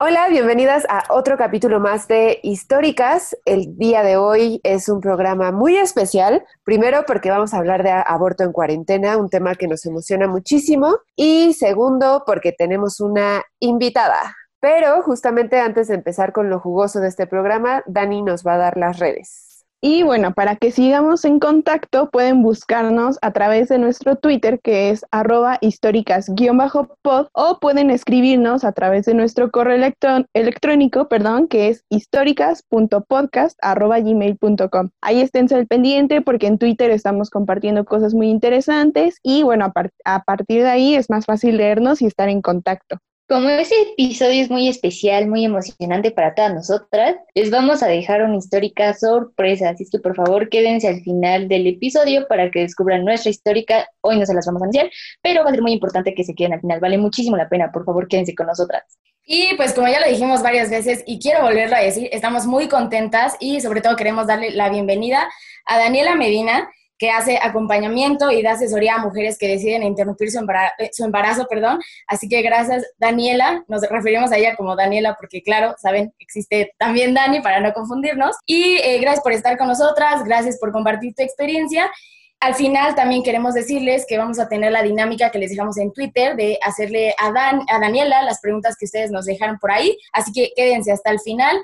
Hola, bienvenidas a otro capítulo más de Históricas. El día de hoy es un programa muy especial. Primero porque vamos a hablar de aborto en cuarentena, un tema que nos emociona muchísimo. Y segundo porque tenemos una invitada. Pero justamente antes de empezar con lo jugoso de este programa, Dani nos va a dar las redes. Y bueno, para que sigamos en contacto, pueden buscarnos a través de nuestro Twitter, que es arroba históricas-pod, o pueden escribirnos a través de nuestro correo electrón- electrónico, perdón, que es históricas.podcast.gmail.com. Ahí esténse al pendiente porque en Twitter estamos compartiendo cosas muy interesantes y bueno, a partir de ahí es más fácil leernos y estar en contacto. Como ese episodio es muy especial, muy emocionante para todas nosotras, les vamos a dejar una histórica sorpresa, así que por favor quédense al final del episodio para que descubran nuestra histórica. Hoy no se las vamos a anunciar, pero va a ser muy importante que se queden al final, vale muchísimo la pena, por favor quédense con nosotras. Y pues como ya lo dijimos varias veces y quiero volverlo a decir, estamos muy contentas y sobre todo queremos darle la bienvenida a Daniela Medina, que hace acompañamiento y da asesoría a mujeres que deciden interrumpir su embarazo, su embarazo, perdón. Así que gracias Daniela, nos referimos a ella como Daniela porque claro, saben, existe también Dani para no confundirnos. Y eh, gracias por estar con nosotras, gracias por compartir tu experiencia. Al final también queremos decirles que vamos a tener la dinámica que les dejamos en Twitter de hacerle a, Dan, a Daniela las preguntas que ustedes nos dejaron por ahí, así que quédense hasta el final.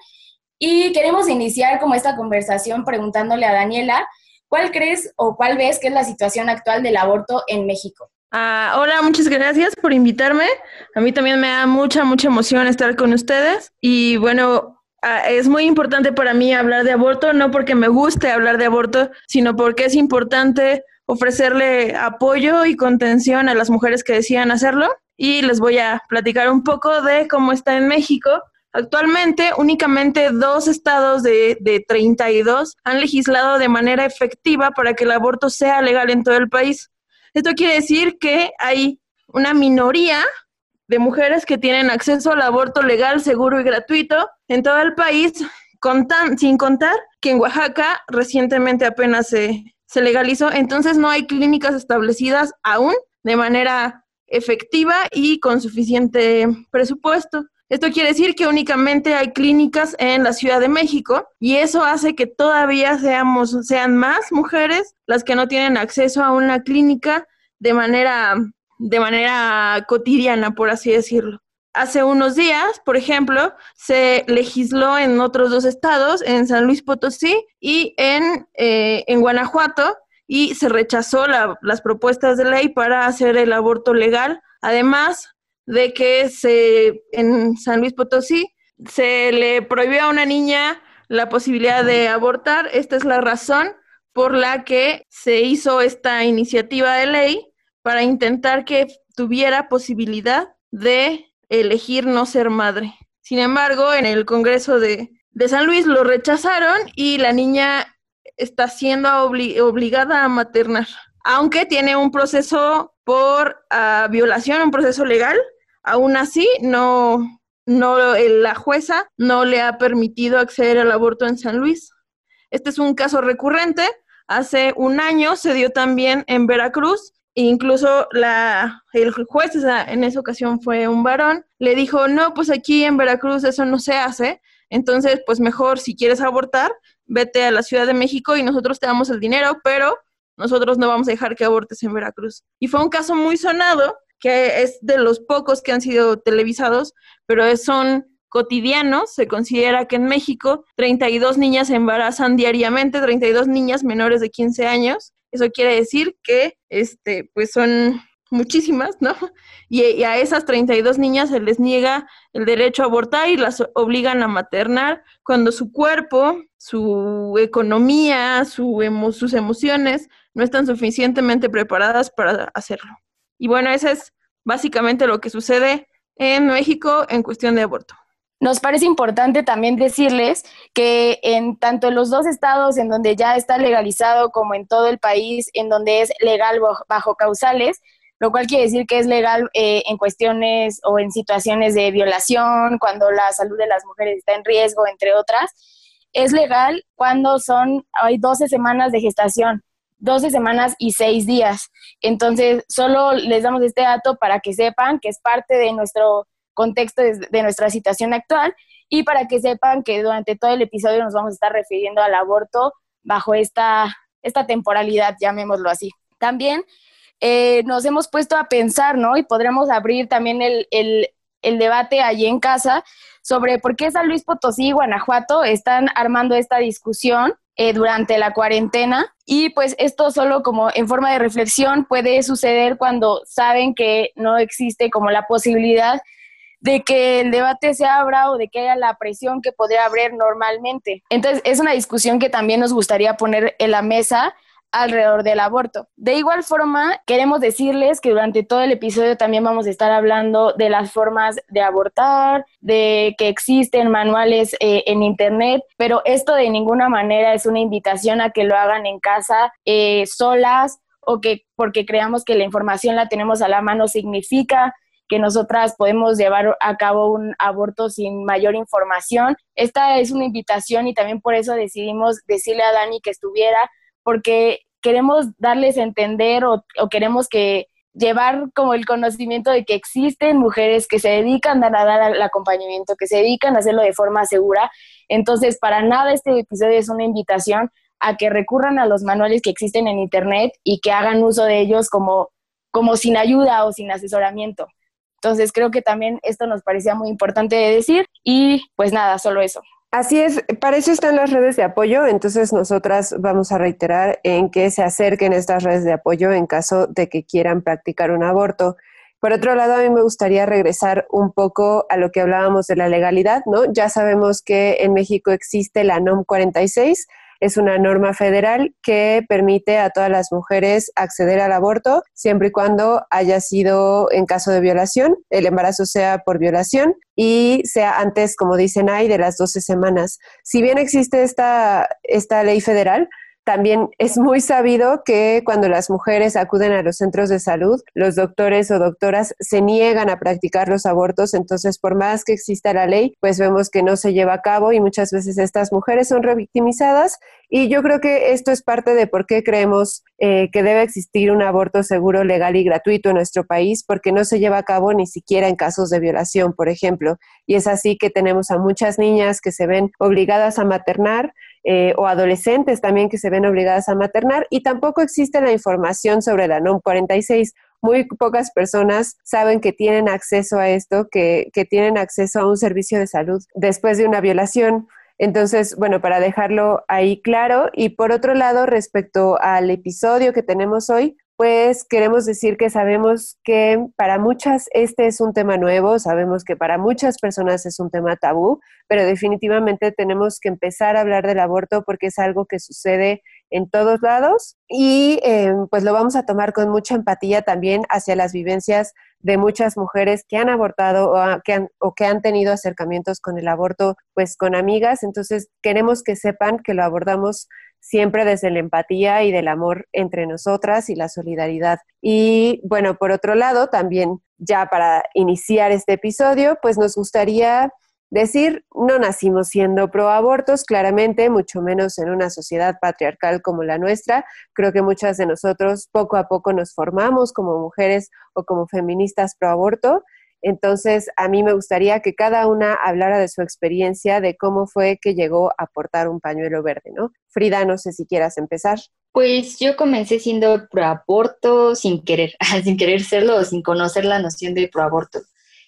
Y queremos iniciar como esta conversación preguntándole a Daniela, ¿cuál crees o cuál ves que es la situación actual del aborto en México? Ah, hola, muchas gracias por invitarme. A mí también me da mucha, mucha emoción estar con ustedes. Y bueno, ah, es muy importante para mí hablar de aborto, no porque me guste hablar de aborto, sino porque es importante ofrecerle apoyo y contención a las mujeres que decidan hacerlo. Y les voy a platicar un poco de cómo está en México. Actualmente, únicamente dos estados de, de 32 han legislado de manera efectiva para que el aborto sea legal en todo el país. Esto quiere decir que hay una minoría de mujeres que tienen acceso al aborto legal, seguro y gratuito en todo el país, sin contar que en Oaxaca recientemente apenas se, se legalizó, entonces no hay clínicas establecidas aún de manera efectiva y con suficiente presupuesto. Esto quiere decir que únicamente hay clínicas en la Ciudad de México y eso hace que todavía seamos, sean más mujeres las que no tienen acceso a una clínica de manera, de manera cotidiana, por así decirlo. Hace unos días, por ejemplo, se legisló en otros dos estados, en San Luis Potosí y en, eh, en Guanajuato, y se rechazó la- las propuestas de ley para hacer el aborto legal. Además, de que se en San Luis Potosí se le prohibió a una niña la posibilidad de abortar. Esta es la razón por la que se hizo esta iniciativa de ley para intentar que tuviera posibilidad de elegir no ser madre. Sin embargo, en el Congreso de, de San Luis lo rechazaron y la niña está siendo obli- obligada a maternar, aunque tiene un proceso por ah, violación, un proceso legal, aún así no, no el- la jueza no le ha permitido acceder al aborto en San Luis. Este es un caso recurrente. Hace un año se dio también en Veracruz. e Incluso la, el juez, en esa ocasión fue un varón, le dijo, no, pues aquí en Veracruz eso no se hace, entonces pues mejor si quieres abortar, vete a la Ciudad de México y nosotros te damos el dinero, pero nosotros no vamos a dejar que abortes en Veracruz. Y fue un caso muy sonado, que es de los pocos que han sido televisados, pero son cotidianos. Se considera que en México 32 niñas se embarazan diariamente, 32 niñas menores de 15 años. Eso quiere decir que, este, pues son muchísimas, ¿no? Y, y a esas 32 niñas se les niega el derecho a abortar y las obligan a maternar cuando su cuerpo, su economía, su emo- sus emociones no están suficientemente preparadas para hacerlo. Y bueno, eso es básicamente lo que sucede en México en cuestión de aborto. nos parece importante también decirles que en tanto en los dos estados en donde ya está legalizado como en todo el país, en donde es legal bajo causales, lo cual quiere decir que es legal eh, en cuestiones o en situaciones de violación, cuando la salud de las mujeres está en riesgo, entre otras. Es legal cuando son, hay 12 semanas de gestación, 12 semanas y 6 días. Entonces, solo les damos este dato para que sepan que es parte de nuestro contexto de, nuestra situación actual y para que sepan que durante todo el episodio nos vamos a estar refiriendo al aborto bajo esta, esta temporalidad, llamémoslo así. También eh, nos hemos puesto a pensar, ¿no? Y podremos abrir también el, debate allí en casa sobre por qué San Luis Potosí y Guanajuato están armando esta discusión eh, durante la cuarentena. Y pues esto solo como en forma de reflexión puede suceder cuando saben que no existe como la posibilidad de que el debate se abra o de que haya la presión que podría haber normalmente. Entonces, es una discusión que también nos gustaría poner en la mesa alrededor del aborto. De igual forma, queremos decirles que durante todo el episodio también vamos a estar hablando de las formas de abortar, de que existen manuales eh, en Internet, pero esto de ninguna manera es una invitación a que lo hagan en casa eh, solas o que porque creamos que la información la tenemos a la mano significa que nosotras podemos llevar a cabo un aborto sin mayor información. Esta es una invitación y también por eso decidimos decirle a Dani que estuviera porque queremos darles a entender o, queremos que llevar como el conocimiento de que existen mujeres que se dedican a dar el acompañamiento, que se dedican a hacerlo de forma segura. Entonces, para nada este episodio es una invitación a que recurran a los manuales que existen en Internet y que hagan uso de ellos como, como sin ayuda o sin asesoramiento. Entonces, creo que también esto nos parecía muy importante de decir y pues nada, solo eso. Así es, para eso están las redes de apoyo, entonces nosotras vamos a reiterar en que se acerquen estas redes de apoyo en caso de que quieran practicar un aborto. Por otro lado, a mí me gustaría regresar un poco a lo que hablábamos de la legalidad, ¿no? Ya sabemos que en México existe la NOM 46, es una norma federal que permite a todas las mujeres acceder al aborto siempre y cuando haya sido en caso de violación, el embarazo sea por violación y sea antes, como dicen ahí, de las 12 semanas. Si bien existe esta, esta ley federal, también es muy sabido que cuando las mujeres acuden a los centros de salud, los doctores o doctoras se niegan a practicar los abortos, entonces por más que exista la ley, pues vemos que no se lleva a cabo y muchas veces estas mujeres son revictimizadas y yo creo que esto es parte de por qué creemos eh, que debe existir un aborto seguro, legal y gratuito en nuestro país, porque no se lleva a cabo ni siquiera en casos de violación, por ejemplo. Y es así que tenemos a muchas niñas que se ven obligadas a maternar eh, o adolescentes también que se ven obligadas a maternar y tampoco existe la información sobre la NOM 46. Muy pocas personas saben que tienen acceso a esto, que, que tienen acceso a un servicio de salud después de una violación. Entonces, bueno, para dejarlo ahí claro. Y por otro lado, respecto al episodio que tenemos hoy, pues queremos decir que sabemos que para muchas este es un tema nuevo, sabemos que para muchas personas es un tema tabú, pero definitivamente tenemos que empezar a hablar del aborto porque es algo que sucede en todos lados y eh, pues lo vamos a tomar con mucha empatía también hacia las vivencias de muchas mujeres que han abortado o, que han, o que han tenido acercamientos con el aborto pues con amigas, entonces queremos que sepan que lo abordamos siempre desde la empatía y del amor entre nosotras y la solidaridad. Y bueno, por otro lado, también ya para iniciar este episodio, pues nos gustaría decir, no nacimos siendo pro abortos, claramente, mucho menos en una sociedad patriarcal como la nuestra. Creo que muchas de nosotros poco a poco nos formamos como mujeres o como feministas pro aborto entonces, a mí me gustaría que cada una hablara de su experiencia, de cómo fue que llegó a portar un pañuelo verde, ¿no? Frida, no sé si quieras empezar. Pues yo comencé siendo proaborto sin querer, sin querer serlo sin conocer la noción de proaborto.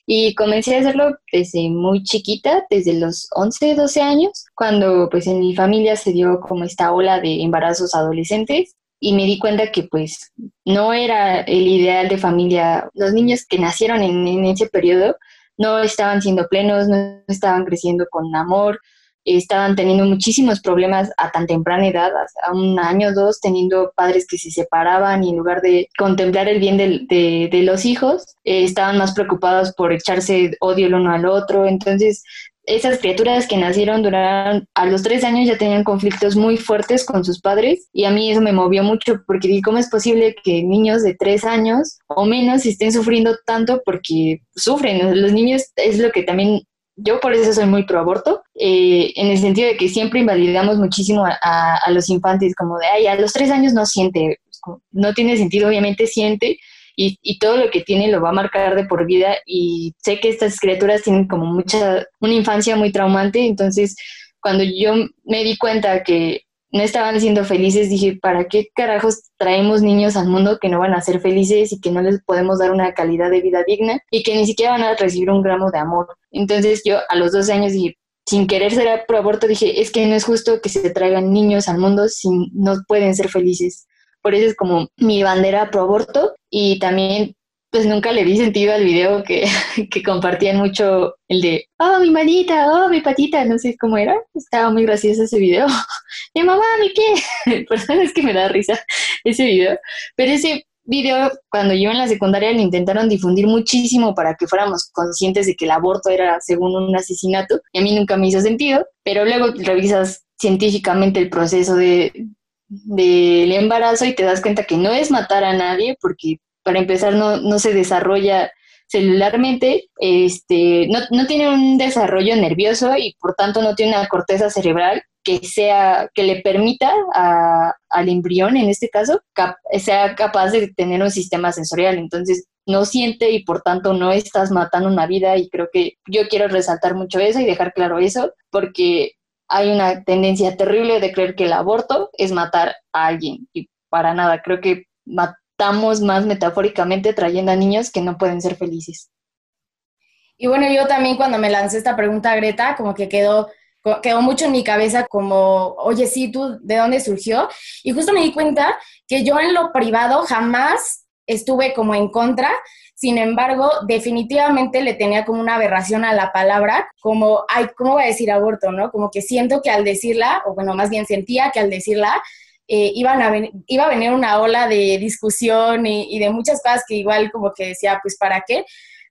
Y comencé a hacerlo desde muy chiquita, desde los 11, 12 años, cuando pues en mi familia se dio como esta ola de embarazos adolescentes y me di cuenta que pues no era el ideal de familia. Los niños que nacieron en, ese periodo no estaban siendo plenos, no estaban creciendo con amor, estaban teniendo muchísimos problemas a tan temprana edad, a un año o dos, teniendo padres que se separaban y en lugar de contemplar el bien de, los hijos, eh, estaban más preocupados por echarse odio el uno al otro. Entonces, esas criaturas que nacieron duraron a los tres años ya tenían conflictos muy fuertes con sus padres y a mí eso me movió mucho porque dije, ¿cómo es posible que niños de tres años o menos estén sufriendo tanto porque sufren? Los niños es lo que también yo por eso soy muy pro aborto, eh, en el sentido de que siempre invalidamos muchísimo a, a, los infantes, como de, ay, a los tres años no siente, no tiene sentido, obviamente siente, y, y, todo lo que tiene lo va a marcar de por vida, y sé que estas criaturas tienen como mucha, una infancia muy traumante, entonces cuando yo me di cuenta que no estaban siendo felices, dije, ¿para qué carajos traemos niños al mundo que no van a ser felices y que no les podemos dar una calidad de vida digna y que ni siquiera van a recibir un gramo de amor? Entonces yo a los 12 años dije, sin querer ser pro aborto, dije, es que no es justo que se traigan niños al mundo si no pueden ser felices. Por eso es como mi bandera pro aborto. Y también pues nunca le di sentido al video que, que, compartían mucho el de, oh, mi manita, oh, mi patita, no sé cómo era, estaba muy gracioso ese video. Mi mamá, mi qué, perdón, es que me da risa ese video, pero ese video, cuando yo en la secundaria lo intentaron difundir muchísimo para que fuéramos conscientes de que el aborto era según un asesinato, y a mí nunca me hizo sentido, pero luego revisas científicamente el proceso de del embarazo y te das cuenta que no es matar a nadie porque para empezar no, no se desarrolla celularmente, este, no, no, tiene un desarrollo nervioso y por tanto no tiene una corteza cerebral que sea, que le permita al embrión, en este caso, sea capaz de tener un sistema sensorial. Entonces, no siente y por tanto no estás matando una vida y creo que yo quiero resaltar mucho eso y dejar claro eso porque hay una tendencia terrible de creer que el aborto es matar a alguien y para nada, creo que estamos más metafóricamente trayendo a niños que no pueden ser felices. Y bueno, yo también cuando me lancé esta pregunta Greta, como que quedó, quedó mucho en mi cabeza como, oye, sí, tú, ¿de dónde surgió? Y justo me di cuenta que yo en lo privado jamás estuve como en contra, sin embargo, definitivamente le tenía como una aberración a la palabra, como, ay, ¿cómo voy a decir aborto, no? Como que siento que al decirla, o bueno, más bien sentía que al decirla, eh, iban a iba a venir una ola de discusión y, de muchas cosas que igual como que decía, pues ¿para qué?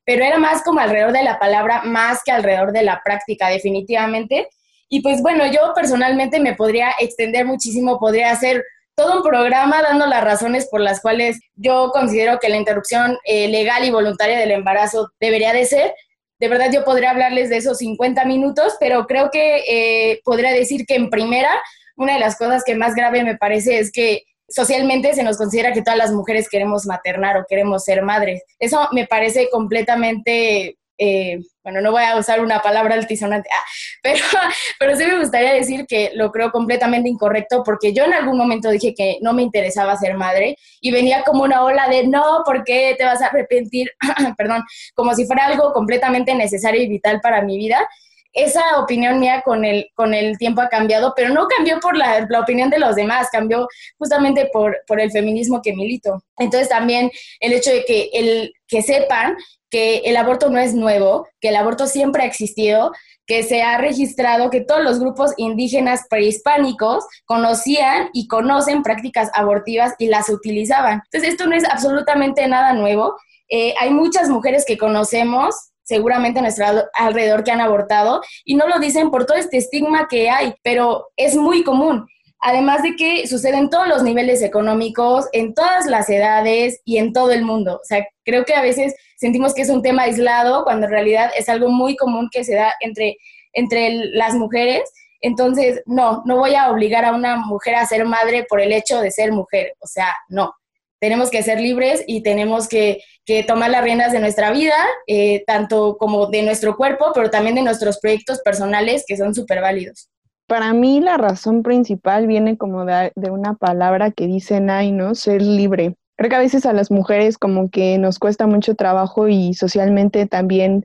Pero era más como alrededor de la palabra, más que alrededor de la práctica, definitivamente. Y pues bueno, yo personalmente me podría extender muchísimo, podría hacer todo un programa dando las razones por las cuales yo considero que la interrupción eh, legal y voluntaria del embarazo debería de ser. De verdad yo podría hablarles de esos 50 minutos, pero creo que eh, podría decir que en primera una de las cosas que más grave me parece es que socialmente se nos considera que todas las mujeres queremos maternar o queremos ser madres. Eso me parece completamente, eh, bueno, no voy a usar una palabra altisonante, ah, pero, pero sí me gustaría decir que lo creo completamente incorrecto porque yo en algún momento dije que no me interesaba ser madre y venía como una ola de no, ¿por qué te vas a arrepentir? Perdón, como si fuera algo completamente necesario y vital para mi vida esa opinión mía con el, con el tiempo ha cambiado, pero no cambió por la, la opinión de los demás, cambió justamente por, por, el feminismo que milito. Entonces también el hecho de que, el, que sepan que el aborto no es nuevo, que el aborto siempre ha existido, que se ha registrado que todos los grupos indígenas prehispánicos conocían y conocen prácticas abortivas y las utilizaban. Entonces esto no es absolutamente nada nuevo. Eh, hay muchas mujeres que conocemos seguramente a nuestro alrededor que han abortado y no lo dicen por todo este estigma que hay, pero es muy común. Además de que sucede en todos los niveles económicos, en todas las edades y en todo el mundo. O sea, creo que a veces sentimos que es un tema aislado cuando en realidad es algo muy común que se da entre, entre las mujeres. Entonces, no, no voy a obligar a una mujer a ser madre por el hecho de ser mujer. O sea, no tenemos que ser libres y tenemos que, tomar las riendas de nuestra vida, eh, tanto como de nuestro cuerpo, pero también de nuestros proyectos personales que son súper válidos. Para mí la razón principal viene como de, de una palabra que dice Nay, ¿no? Ser libre. Creo que a veces a las mujeres como que nos cuesta mucho trabajo y socialmente también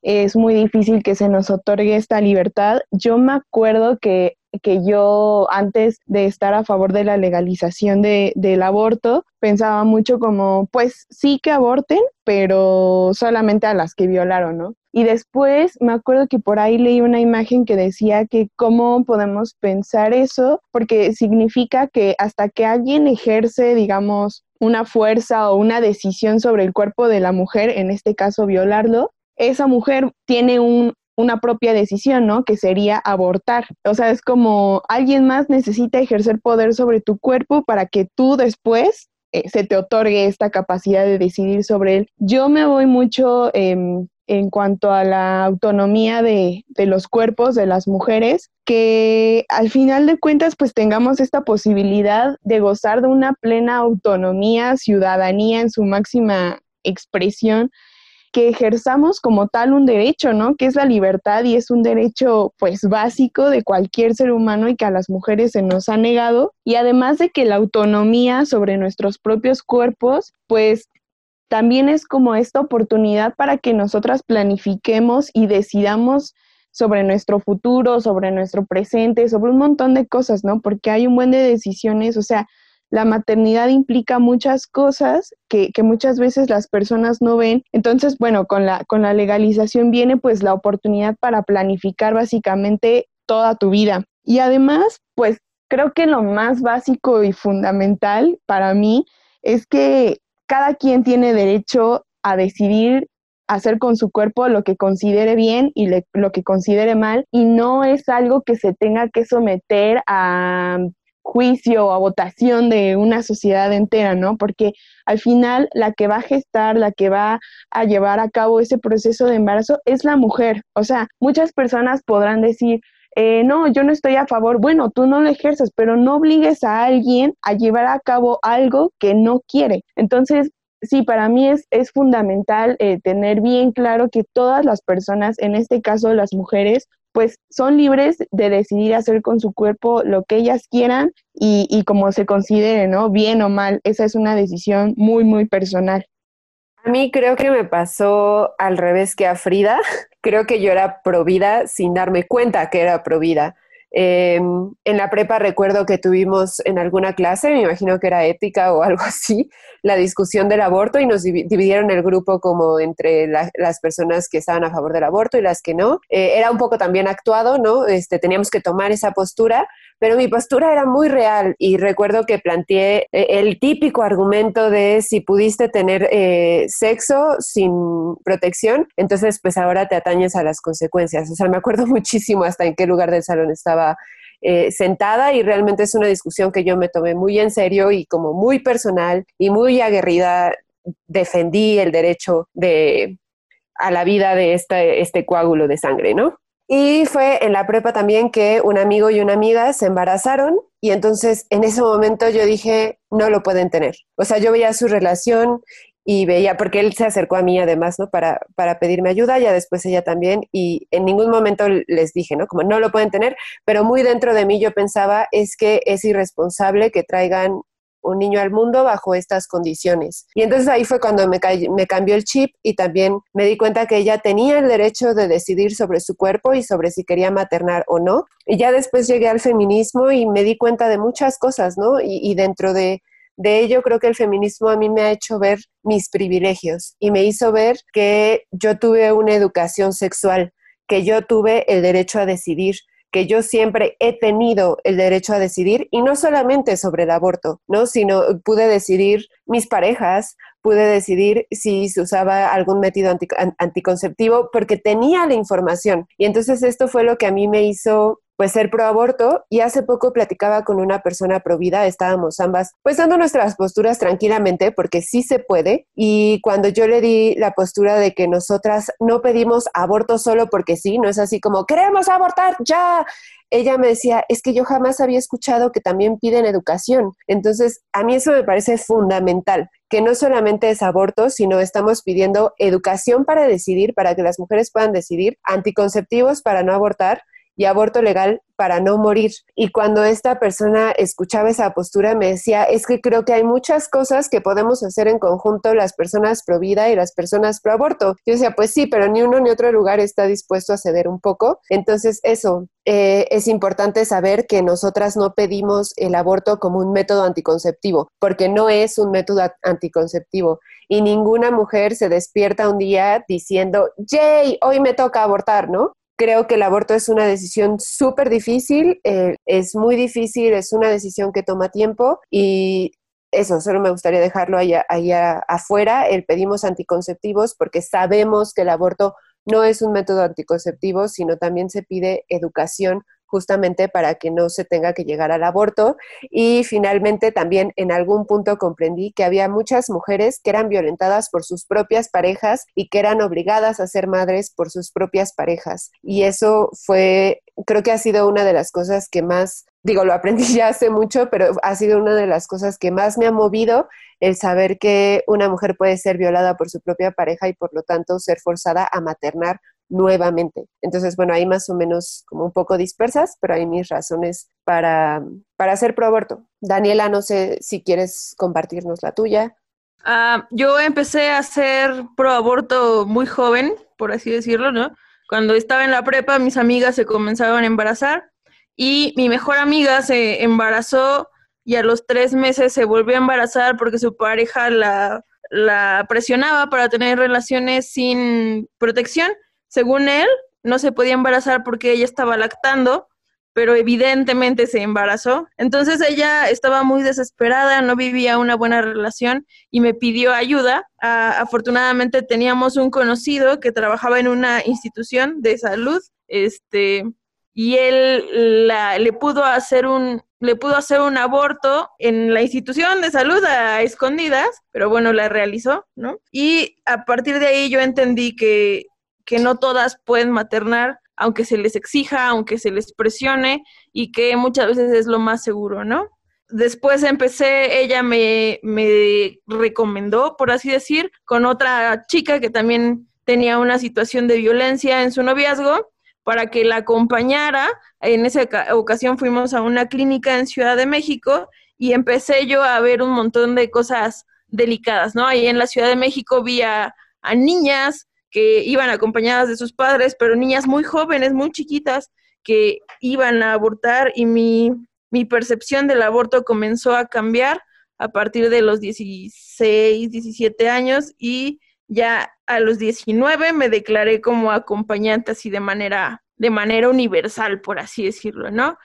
es muy difícil que se nos otorgue esta libertad. Yo me acuerdo que que yo antes de estar a favor de la legalización de, del aborto, pensaba mucho como, pues sí que aborten, pero solamente a las que violaron, ¿no? Y después me acuerdo que por ahí leí una imagen que decía que cómo podemos pensar eso, porque significa que hasta que alguien ejerce, digamos, una fuerza o una decisión sobre el cuerpo de la mujer, en este caso violarlo, esa mujer tiene un, una propia decisión, ¿no? Que sería abortar. O sea, es como alguien más necesita ejercer poder sobre tu cuerpo para que tú después eh, se te otorgue esta capacidad de decidir sobre él. Yo me voy mucho em, en cuanto a la autonomía de, de, los cuerpos de las mujeres, que al final de cuentas pues tengamos esta posibilidad de gozar de una plena autonomía, ciudadanía en su máxima expresión que ejerzamos como tal un derecho, ¿no? Que es la libertad y es un derecho pues básico de cualquier ser humano y que a las mujeres se nos ha negado. Y además de que la autonomía sobre nuestros propios cuerpos pues también es como esta oportunidad para que nosotras planifiquemos y decidamos sobre nuestro futuro, sobre nuestro presente, sobre un montón de cosas, ¿no? Porque hay un buen de decisiones, o sea, la maternidad implica muchas cosas que, muchas veces las personas no ven. Entonces, bueno, con la, con la legalización viene pues la oportunidad para planificar básicamente toda tu vida. Y además, pues creo que lo más básico y fundamental para mí es que cada quien tiene derecho a decidir hacer con su cuerpo lo que considere bien y lo que considere mal y no es algo que se tenga que someter a juicio o votación de una sociedad entera, ¿no? Porque al final la que va a gestar, la que va a llevar a cabo ese proceso de embarazo es la mujer. O sea, muchas personas podrán decir, eh, no, yo no estoy a favor. Bueno, tú no lo ejerces, pero no obligues a alguien a llevar a cabo algo que no quiere. Entonces, sí, para mí es, es fundamental eh, tener bien claro que todas las personas, en este caso las mujeres, pues son libres de decidir hacer con su cuerpo lo que ellas quieran y, y como se considere, ¿no? Bien o mal. Esa es una decisión muy, muy personal. A mí creo que me pasó al revés que a Frida. Creo que yo era provida sin darme cuenta que era provida. Em, en la prepa recuerdo que tuvimos en alguna clase, me imagino que era ética o algo así, la discusión del aborto y nos dividieron el grupo como entre las personas que estaban a favor del aborto y las que no. Eh, era un poco también actuado, ¿no? Este, teníamos que tomar esa postura, pero mi postura era muy real y recuerdo que planteé eh, el típico argumento de si pudiste tener eh, sexo sin protección, entonces pues ahora te atañes a las consecuencias. O sea, me acuerdo muchísimo hasta en qué lugar del salón estaba eh, sentada y realmente es una discusión que yo me tomé muy en serio y como muy personal y muy aguerrida defendí el derecho de a la vida de este, este coágulo de sangre, ¿no? Y fue en la prepa también que un amigo y una amiga se embarazaron y entonces en ese momento yo dije, no lo pueden tener. O sea, yo veía su relación y veía, porque él se acercó a mí además, ¿no? Para, para pedirme ayuda, ya después ella también, y en ningún momento les dije, ¿no? Como no lo pueden tener, pero muy dentro de mí yo pensaba, es que es irresponsable que traigan un niño al mundo bajo estas condiciones. Y entonces ahí fue cuando me, cambió el chip y también me di cuenta que ella tenía el derecho de decidir sobre su cuerpo y sobre si quería maternar o no. Y ya después llegué al feminismo y me di cuenta de muchas cosas, ¿no? Y, dentro de, de ello creo que el feminismo a mí me ha hecho ver mis privilegios y me hizo ver que yo tuve una educación sexual, que yo tuve el derecho a decidir, que yo siempre he tenido el derecho a decidir y no solamente sobre el aborto, ¿no? Sino pude decidir mis parejas, pude decidir si se usaba algún método anticonceptivo porque tenía la información. Y entonces esto fue lo que a mí me hizo pues ser pro aborto. Y hace poco platicaba con una persona pro vida, estábamos ambas pues dando nuestras posturas tranquilamente porque sí se puede. Y cuando yo le di la postura de que nosotras no pedimos aborto solo porque sí, no es así como queremos abortar ya, ella me decía, es que yo jamás había escuchado que también piden educación. Entonces, a mí eso me parece fundamental, que no solamente es aborto, sino estamos pidiendo educación para decidir, para que las mujeres puedan decidir, anticonceptivos para no abortar y aborto legal para no morir. Y cuando esta persona escuchaba esa postura me decía, es que creo que hay muchas cosas que podemos hacer en conjunto las personas pro vida y las personas pro aborto. Yo decía, pues sí, pero ni uno ni otro lugar está dispuesto a ceder un poco. Entonces, eso, eh, es importante saber que nosotras no pedimos el aborto como un método anticonceptivo, porque no es un método anticonceptivo. Y ninguna mujer se despierta un día diciendo, ¡Yay! Hoy me toca abortar, ¿no? Creo que el aborto es una decisión súper difícil, eh, es muy difícil, es una decisión que toma tiempo y eso, solo me gustaría dejarlo allá, allá afuera. El pedimos anticonceptivos porque sabemos que el aborto no es un método anticonceptivo, sino también se pide educación justamente para que no se tenga que llegar al aborto. Y finalmente también en algún punto comprendí que había muchas mujeres que eran violentadas por sus propias parejas y que eran obligadas a ser madres por sus propias parejas. Y eso fue, creo que ha sido una de las cosas que más, digo, lo aprendí ya hace mucho, pero ha sido una de las cosas que más me ha movido el saber que una mujer puede ser violada por su propia pareja y por lo tanto ser forzada a maternar nuevamente. Entonces, bueno, ahí más o menos como un poco dispersas, pero hay mis razones para, para hacer pro aborto. Daniela, no sé si quieres compartirnos la tuya. Ah, yo empecé a hacer pro aborto muy joven, por así decirlo, ¿no? Cuando estaba en la prepa, mis amigas se comenzaron a embarazar y mi mejor amiga se embarazó y a los tres meses se volvió a embarazar porque su pareja la, la presionaba para tener relaciones sin protección según él, no se podía embarazar porque ella estaba lactando, pero evidentemente se embarazó. Entonces ella estaba muy desesperada, no vivía una buena relación y me pidió ayuda. afortunadamente teníamos un conocido que trabajaba en una institución de salud, este, y él le pudo hacer un le pudo hacer un aborto en la institución de salud a escondidas, pero bueno, la realizó, ¿no? Y a partir de ahí yo entendí que que no todas pueden maternar, aunque se les exija, aunque se les presione, y que muchas veces es lo más seguro, ¿no? Después empecé, ella me, me recomendó, por así decir, con otra chica que también tenía una situación de violencia en su noviazgo, para que la acompañara. En esa ocasión fuimos a una clínica en Ciudad de México y empecé yo a ver un montón de cosas delicadas, ¿no? Ahí en la Ciudad de México vi a, a niñas que iban acompañadas de sus padres, pero niñas muy jóvenes, muy chiquitas, que iban a abortar y mi, mi percepción del aborto comenzó a cambiar a partir de los 16, 17 años y ya a los 19 me declaré como acompañante así de manera de manera universal, por así decirlo, ¿no?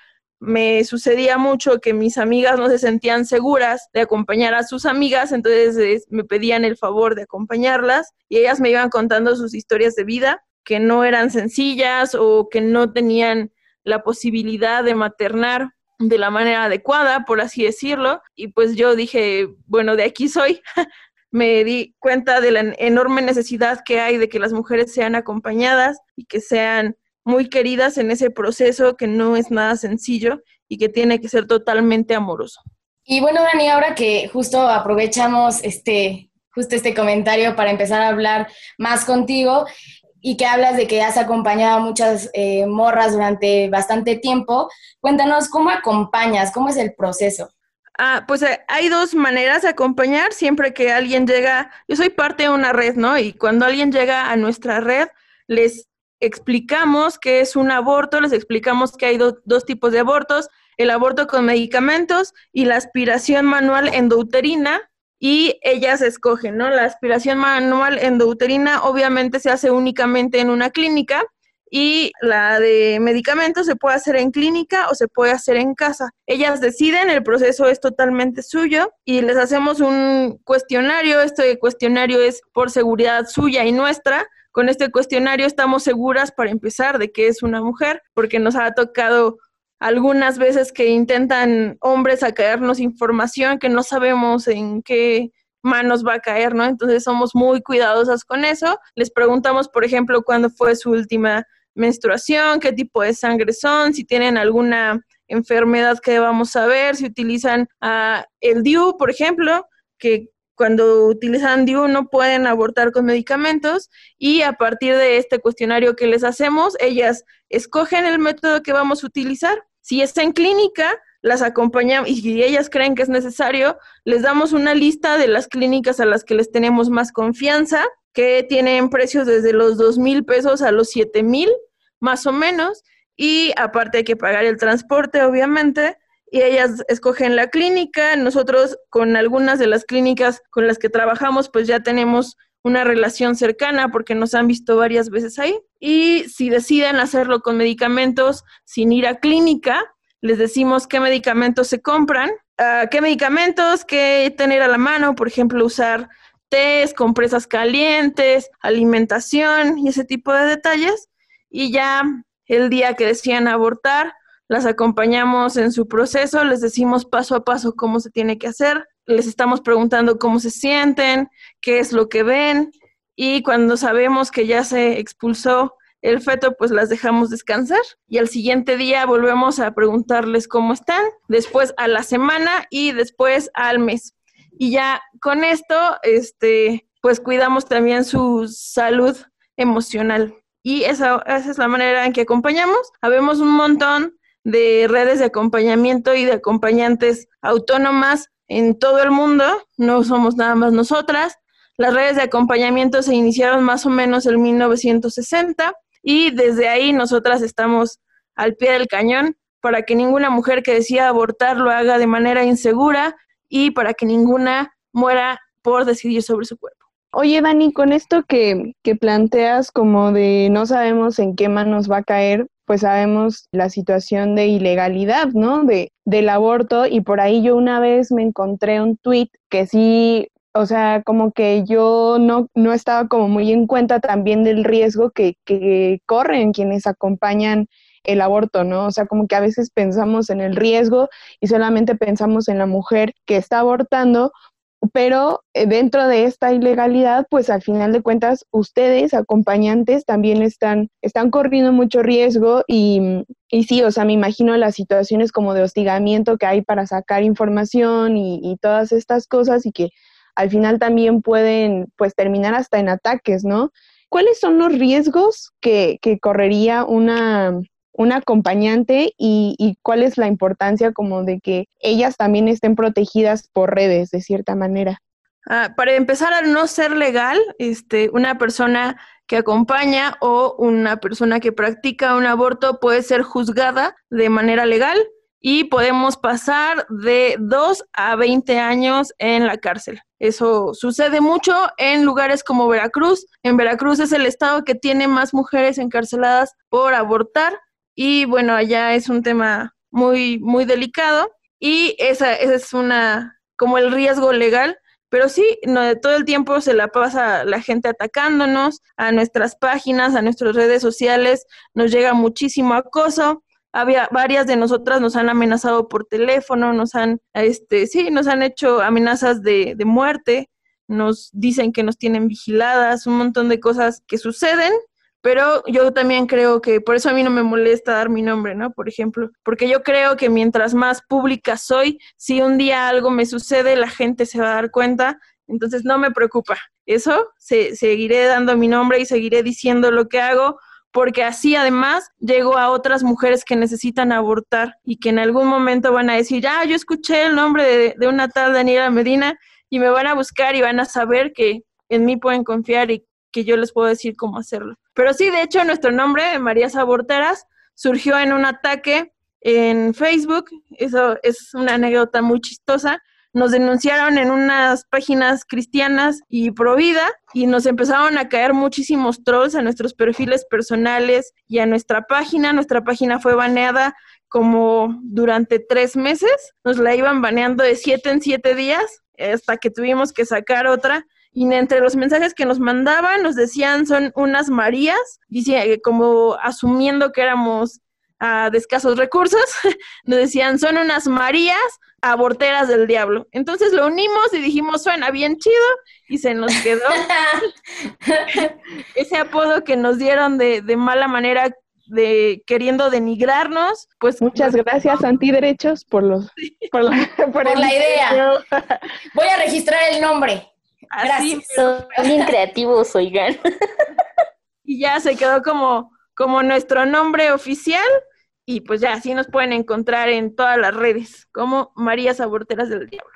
Me sucedía mucho que mis amigas no se sentían seguras de acompañar a sus amigas, entonces me pedían el favor de acompañarlas y ellas me iban contando sus historias de vida que no eran sencillas o que no tenían la posibilidad de maternar de la manera adecuada, por así decirlo, y pues yo dije, bueno, de aquí soy. me di cuenta de la enorme necesidad que hay de que las mujeres sean acompañadas y que sean muy queridas en ese proceso que no es nada sencillo y que tiene que ser totalmente amoroso. Y bueno, Dani, ahora que justo aprovechamos este, justo este comentario para empezar a hablar más contigo y que hablas de que has acompañado a muchas eh, morras durante bastante tiempo, cuéntanos cómo acompañas, cómo es el proceso. Ah, pues eh, hay dos maneras de acompañar. Siempre que alguien llega, yo soy parte de una red, ¿no? Y cuando alguien llega a nuestra red, les explicamos qué es un aborto, les explicamos que hay dos tipos de abortos, el aborto con medicamentos y la aspiración manual endouterina, y ellas escogen, ¿no? La aspiración manual endouterina obviamente se hace únicamente en una clínica y la de medicamentos se puede hacer en clínica o se puede hacer en casa. Ellas deciden, el proceso es totalmente suyo y les hacemos un cuestionario. Este cuestionario es por seguridad suya y nuestra con este cuestionario estamos seguras para empezar de que es una mujer, porque nos ha tocado algunas veces que intentan hombres a caernos información que no sabemos en qué manos va a caer, ¿no? Entonces somos muy cuidadosas con eso. Les preguntamos, por ejemplo, cuándo fue su última menstruación, qué tipo de sangre son, si tienen alguna enfermedad que debamos saber, si utilizan uh, el DIU, por ejemplo, que cuando utilizan DIU no pueden abortar con medicamentos y a partir de este cuestionario que les hacemos, ellas escogen el método que vamos a utilizar. Si está en clínica, las acompañamos y si ellas creen que es necesario, les damos una lista de las clínicas a las que les tenemos más confianza, que tienen precios desde los dos mil pesos a los siete mil, más o menos, y aparte hay que pagar el transporte, obviamente, y ellas escogen la clínica. Nosotros con algunas de las clínicas con las que trabajamos, pues ya tenemos una relación cercana porque nos han visto varias veces ahí. Y si deciden hacerlo con medicamentos sin ir a clínica, les decimos qué medicamentos se compran, qué medicamentos, qué tener a la mano, por ejemplo, usar tés, compresas calientes, alimentación y ese tipo de detalles. Y ya el día que decían abortar, las acompañamos en su proceso, les decimos paso a paso cómo se tiene que hacer, les estamos preguntando cómo se sienten, qué es lo que ven y cuando sabemos que ya se expulsó el feto, pues las dejamos descansar y al siguiente día volvemos a preguntarles cómo están, después a la semana y después al mes. Y ya con esto, este, pues cuidamos también su salud emocional. Y esa, esa es la manera en que acompañamos. Habemos un montón de redes de acompañamiento y de acompañantes autónomas en todo el mundo, no somos nada más nosotras. Las redes de acompañamiento se iniciaron más o menos en 1960 y desde ahí nosotras estamos al pie del cañón para que ninguna mujer que decida abortar lo haga de manera insegura y para que ninguna muera por decidir sobre su cuerpo. Oye, Dani, con esto que, que planteas como de no sabemos en qué manos va a caer, pues sabemos la situación de ilegalidad, ¿no? De, del aborto y por ahí yo una vez me encontré un tweet que sí, o sea, como que yo no, no estaba como muy en cuenta también del riesgo que, que corren quienes acompañan el aborto, ¿no? O sea, como que a veces pensamos en el riesgo y solamente pensamos en la mujer que está abortando, pero eh, dentro de esta ilegalidad, pues al final de cuentas, ustedes, acompañantes, también están, están corriendo mucho riesgo y, y sí, o sea, me imagino las situaciones como de hostigamiento que hay para sacar información y, y todas estas cosas y que al final también pueden, pues, terminar hasta en ataques, ¿no? ¿Cuáles son los riesgos que, que correría una, un acompañante y, cuál es la importancia como de que ellas también estén protegidas por redes de cierta manera. Ah, para empezar, al no ser legal, este, una persona que acompaña o una persona que practica un aborto puede ser juzgada de manera legal y podemos pasar de 2 a 20 años en la cárcel. Eso sucede mucho en lugares como Veracruz. En Veracruz es el estado que tiene más mujeres encarceladas por abortar y bueno, allá es un tema muy, muy delicado y esa, es una, como el riesgo legal, pero sí, no, todo el tiempo se la pasa la gente atacándonos, a nuestras páginas, a nuestras redes sociales, nos llega muchísimo acoso. Había, varias de nosotras nos han amenazado por teléfono, nos han, este, sí, nos han hecho amenazas de, de muerte, nos dicen que nos tienen vigiladas, un montón de cosas que suceden pero yo también creo que por eso a mí no me molesta dar mi nombre, ¿no? Por ejemplo, porque yo creo que mientras más pública soy, si un día algo me sucede, la gente se va a dar cuenta, entonces no me preocupa. Eso, se, seguiré dando mi nombre y seguiré diciendo lo que hago, porque así además llego a otras mujeres que necesitan abortar y que en algún momento van a decir, ah, yo escuché el nombre de, de una tal Daniela Medina y me van a buscar y van a saber que en mí pueden confiar y que yo les puedo decir cómo hacerlo. Pero sí, de hecho, nuestro nombre, María Aborteras, surgió en un ataque en Facebook. Eso es una anécdota muy chistosa. Nos denunciaron en unas páginas cristianas y pro vida y nos empezaron a caer muchísimos trolls a nuestros perfiles personales y a nuestra página. Nuestra página fue baneada como durante tres meses. Nos la iban baneando de siete en siete días hasta que tuvimos que sacar otra y entre los mensajes que nos mandaban nos decían son unas Marías, dice, como asumiendo que éramos a de escasos recursos, nos decían son unas Marías aborteras del diablo. Entonces lo unimos y dijimos suena bien chido y se nos quedó ese apodo que nos dieron de, de mala manera de queriendo denigrarnos, pues muchas gracias antiderechos por los por, por la idea. Voy a registrar el nombre. Gracias. Son bien creativos, oigan. Y ya se quedó como, como nuestro nombre oficial. Y pues ya así nos pueden encontrar en todas las redes, como María Aborteras del Diablo.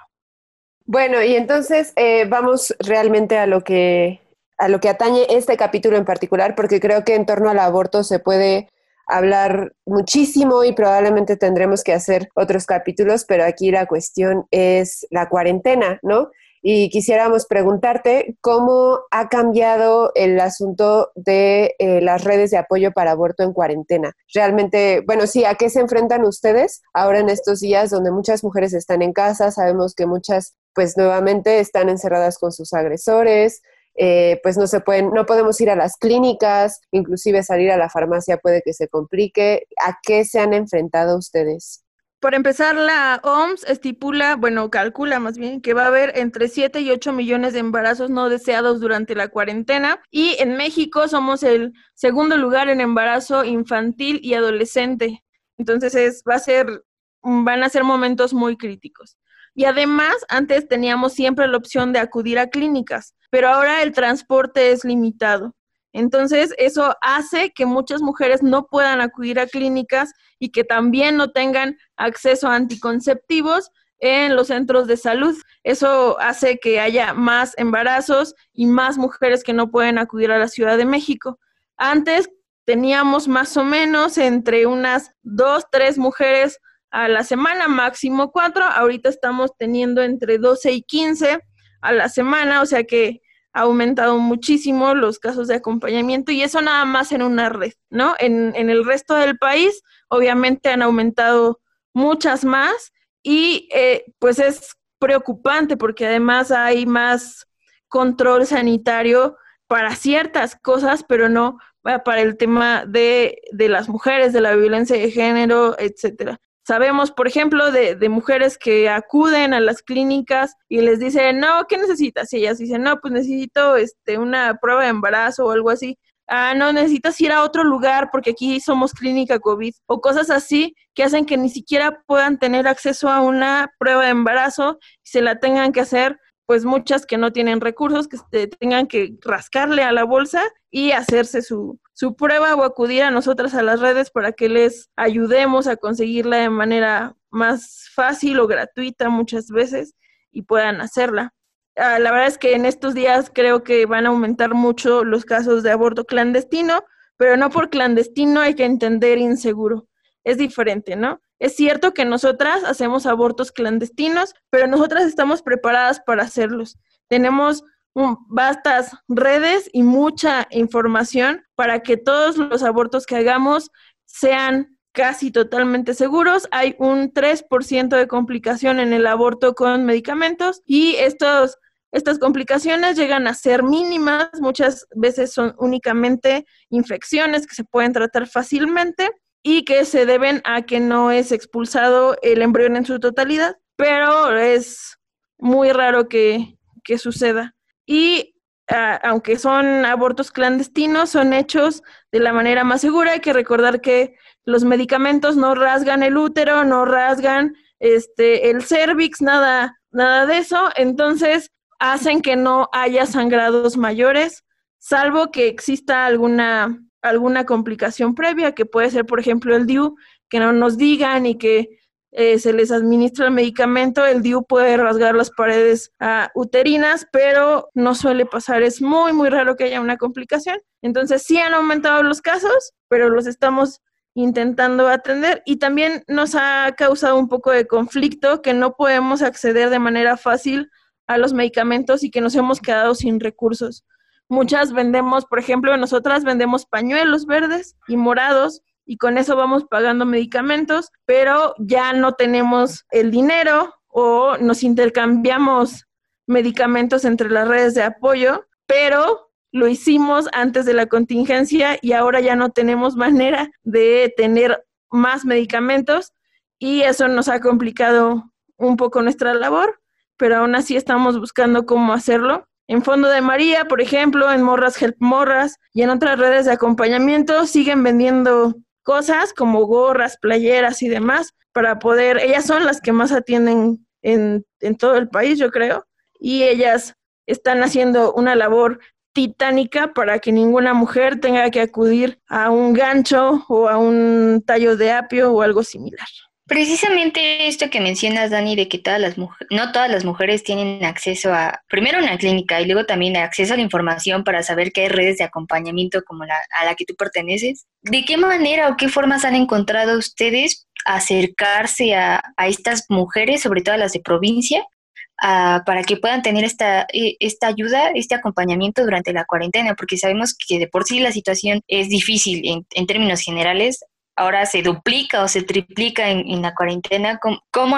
Bueno, y entonces eh, vamos realmente a lo que a lo que atañe este capítulo en particular, porque creo que en torno al aborto se puede hablar muchísimo y probablemente tendremos que hacer otros capítulos, pero aquí la cuestión es la cuarentena, ¿no? Y quisiéramos preguntarte cómo ha cambiado el asunto de eh, las redes de apoyo para aborto en cuarentena. Realmente, bueno, sí, ¿a qué se enfrentan ustedes ahora en estos días donde muchas mujeres están en casa? Sabemos que muchas pues nuevamente están encerradas con sus agresores, eh, pues no se pueden, no podemos ir a las clínicas, inclusive salir a la farmacia puede que se complique. ¿A qué se han enfrentado ustedes? Por empezar, la OMS estipula, bueno, calcula más bien que va a haber entre 7 y 8 millones de embarazos no deseados durante la cuarentena y en México somos el segundo lugar en embarazo infantil y adolescente. Entonces es, va a ser, van a ser momentos muy críticos. Y además, antes teníamos siempre la opción de acudir a clínicas, pero ahora el transporte es limitado. Entonces, eso hace que muchas mujeres no puedan acudir a clínicas y que también no tengan acceso a anticonceptivos en los centros de salud. Eso hace que haya más embarazos y más mujeres que no pueden acudir a la Ciudad de México. Antes teníamos más o menos entre unas dos, tres mujeres a la semana, máximo cuatro. Ahorita estamos teniendo entre 12 y 15 a la semana, o sea que ha aumentado muchísimo los casos de acompañamiento y eso nada más en una red, ¿no? En, en el resto del país, obviamente han aumentado muchas más y eh, pues es preocupante porque además hay más control sanitario para ciertas cosas, pero no para el tema de, de las mujeres, de la violencia de género, etcétera. Sabemos, por ejemplo, de, de, mujeres que acuden a las clínicas y les dicen, no, ¿qué necesitas? Y ellas dicen, no, pues necesito este, una prueba de embarazo o algo así. Ah, no, necesitas ir a otro lugar porque aquí somos clínica COVID o cosas así que hacen que ni siquiera puedan tener acceso a una prueba de embarazo y se la tengan que hacer pues muchas que no tienen recursos, que tengan que rascarle a la bolsa y hacerse su, su prueba o acudir a nosotras a las redes para que les ayudemos a conseguirla de manera más fácil o gratuita muchas veces y puedan hacerla. Ah, la verdad es que en estos días creo que van a aumentar mucho los casos de aborto clandestino, pero no por clandestino hay que entender inseguro. Es diferente, ¿no? Es cierto que nosotras hacemos abortos clandestinos, pero nosotras estamos preparadas para hacerlos. Tenemos vastas redes y mucha información para que todos los abortos que hagamos sean casi totalmente seguros. Hay un 3% de complicación en el aborto con medicamentos y estos, estas complicaciones llegan a ser mínimas, muchas veces son únicamente infecciones que se pueden tratar fácilmente y que se deben a que no es expulsado el embrión en su totalidad, pero es muy raro que, que suceda. Y ah, aunque son abortos clandestinos, son hechos de la manera más segura. Hay que recordar que los medicamentos no rasgan el útero, no rasgan este, el cervix, nada, nada de eso. Entonces, hacen que no haya sangrados mayores, salvo que exista alguna alguna complicación previa, que puede ser, por ejemplo, el DIU, que no nos digan y que eh, se les administra el medicamento, el DIU puede rasgar las paredes uh, uterinas, pero no suele pasar, es muy, muy raro que haya una complicación. Entonces sí han aumentado los casos, pero los estamos intentando atender y también nos ha causado un poco de conflicto que no podemos acceder de manera fácil a los medicamentos y que nos hemos quedado sin recursos. Muchas vendemos, por ejemplo, nosotras vendemos pañuelos verdes y morados y con eso vamos pagando medicamentos, pero ya no tenemos el dinero o nos intercambiamos medicamentos entre las redes de apoyo, pero lo hicimos antes de la contingencia y ahora ya no tenemos manera de tener más medicamentos y eso nos ha complicado un poco nuestra labor, pero aún así estamos buscando cómo hacerlo. En Fondo de María, por ejemplo, en Morras Help Morras y en otras redes de acompañamiento siguen vendiendo cosas como gorras, playeras y demás para poder, ellas son las que más atienden en, en todo el país, yo creo, y ellas están haciendo una labor titánica para que ninguna mujer tenga que acudir a un gancho o a un tallo de apio o algo similar. Precisamente esto que mencionas, Dani, de que todas las mujeres, no todas las mujeres tienen acceso a, primero una clínica y luego también acceso a la información para saber que hay redes de acompañamiento como la a la que tú perteneces. ¿De qué manera o qué formas han encontrado ustedes acercarse a, a estas mujeres, sobre todo a las de provincia, para que puedan tener esta, e, esta ayuda, este acompañamiento durante la cuarentena? Porque sabemos que de por sí la situación es difícil en, en términos generales ahora se duplica o se triplica en, la cuarentena. ¿Cómo,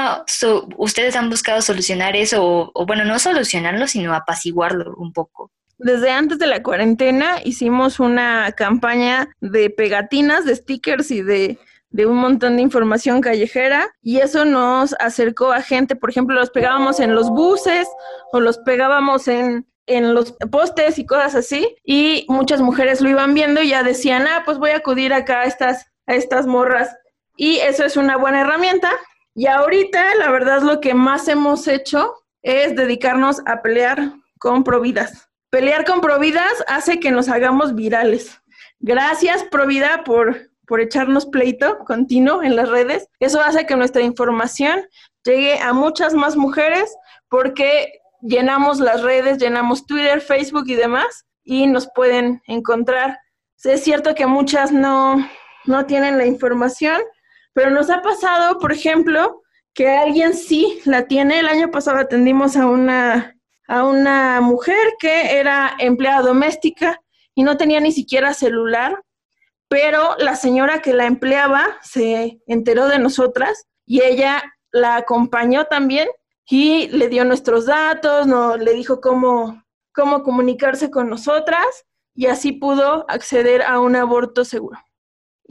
ustedes han buscado solucionar eso? O, bueno, no solucionarlo, sino apaciguarlo un poco. Desde antes de la cuarentena hicimos una campaña de pegatinas, de stickers y de de un montón de información callejera y eso nos acercó a gente, por ejemplo, los pegábamos en los buses o los pegábamos en, en los postes y cosas así y muchas mujeres lo iban viendo y ya decían, ah, pues voy a acudir acá a estas, a estas morras y eso es una buena herramienta y ahorita la verdad lo que más hemos hecho es dedicarnos a pelear con Providas. Pelear con Providas hace que nos hagamos virales. Gracias Provida por por echarnos pleito continuo en las redes. Eso hace que nuestra información llegue a muchas más mujeres porque llenamos las redes, llenamos Twitter, Facebook y demás y nos pueden encontrar. Es cierto que muchas no, no tienen la información, pero nos ha pasado, por ejemplo, que alguien sí la tiene. El año pasado atendimos a una, a una mujer que era empleada doméstica y no tenía ni siquiera celular pero la señora que la empleaba se enteró de nosotras y ella la acompañó también y le dio nuestros datos, no, le dijo cómo, cómo comunicarse con nosotras y así pudo acceder a un aborto seguro.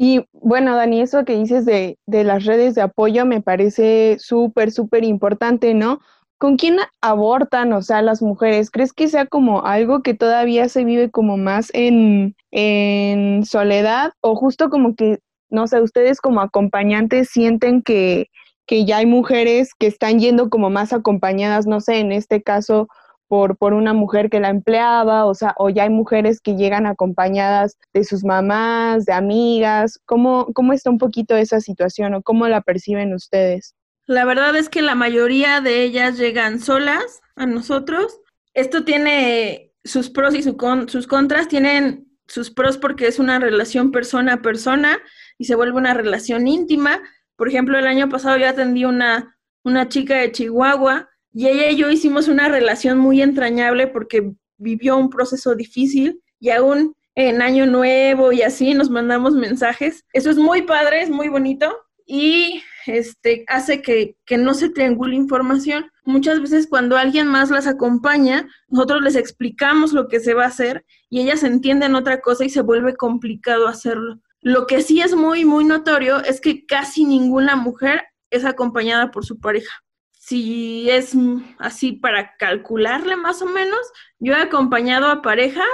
Y bueno, Dani, eso que dices de, de las redes de apoyo me parece súper, súper importante, ¿no? ¿Con quién abortan, o sea, las mujeres? ¿Crees que sea como algo que todavía se vive como más en, en soledad o justo como que, no sé, ustedes como acompañantes sienten que, que ya hay mujeres que están yendo como más acompañadas, no sé, en este caso por, por una mujer que la empleaba, o sea, o ya hay mujeres que llegan acompañadas de sus mamás, de amigas, ¿cómo, cómo está un poquito esa situación o cómo la perciben ustedes? La verdad es que la mayoría de ellas llegan solas a nosotros. Esto tiene sus pros y sus contras. Tienen sus pros porque es una relación persona a persona y se vuelve una relación íntima. Por ejemplo, el año pasado yo atendí una, una chica de Chihuahua y ella y yo hicimos una relación muy entrañable porque vivió un proceso difícil y aún en año nuevo y así nos mandamos mensajes. Eso es muy padre, es muy bonito y este, hace que, que, no se triangule información. Muchas veces cuando alguien más las acompaña, nosotros les explicamos lo que se va a hacer y ellas entienden otra cosa y se vuelve complicado hacerlo. Lo que sí es muy, muy notorio es que casi ninguna mujer es acompañada por su pareja. Si es así para calcularle más o menos, yo he acompañado a parejas,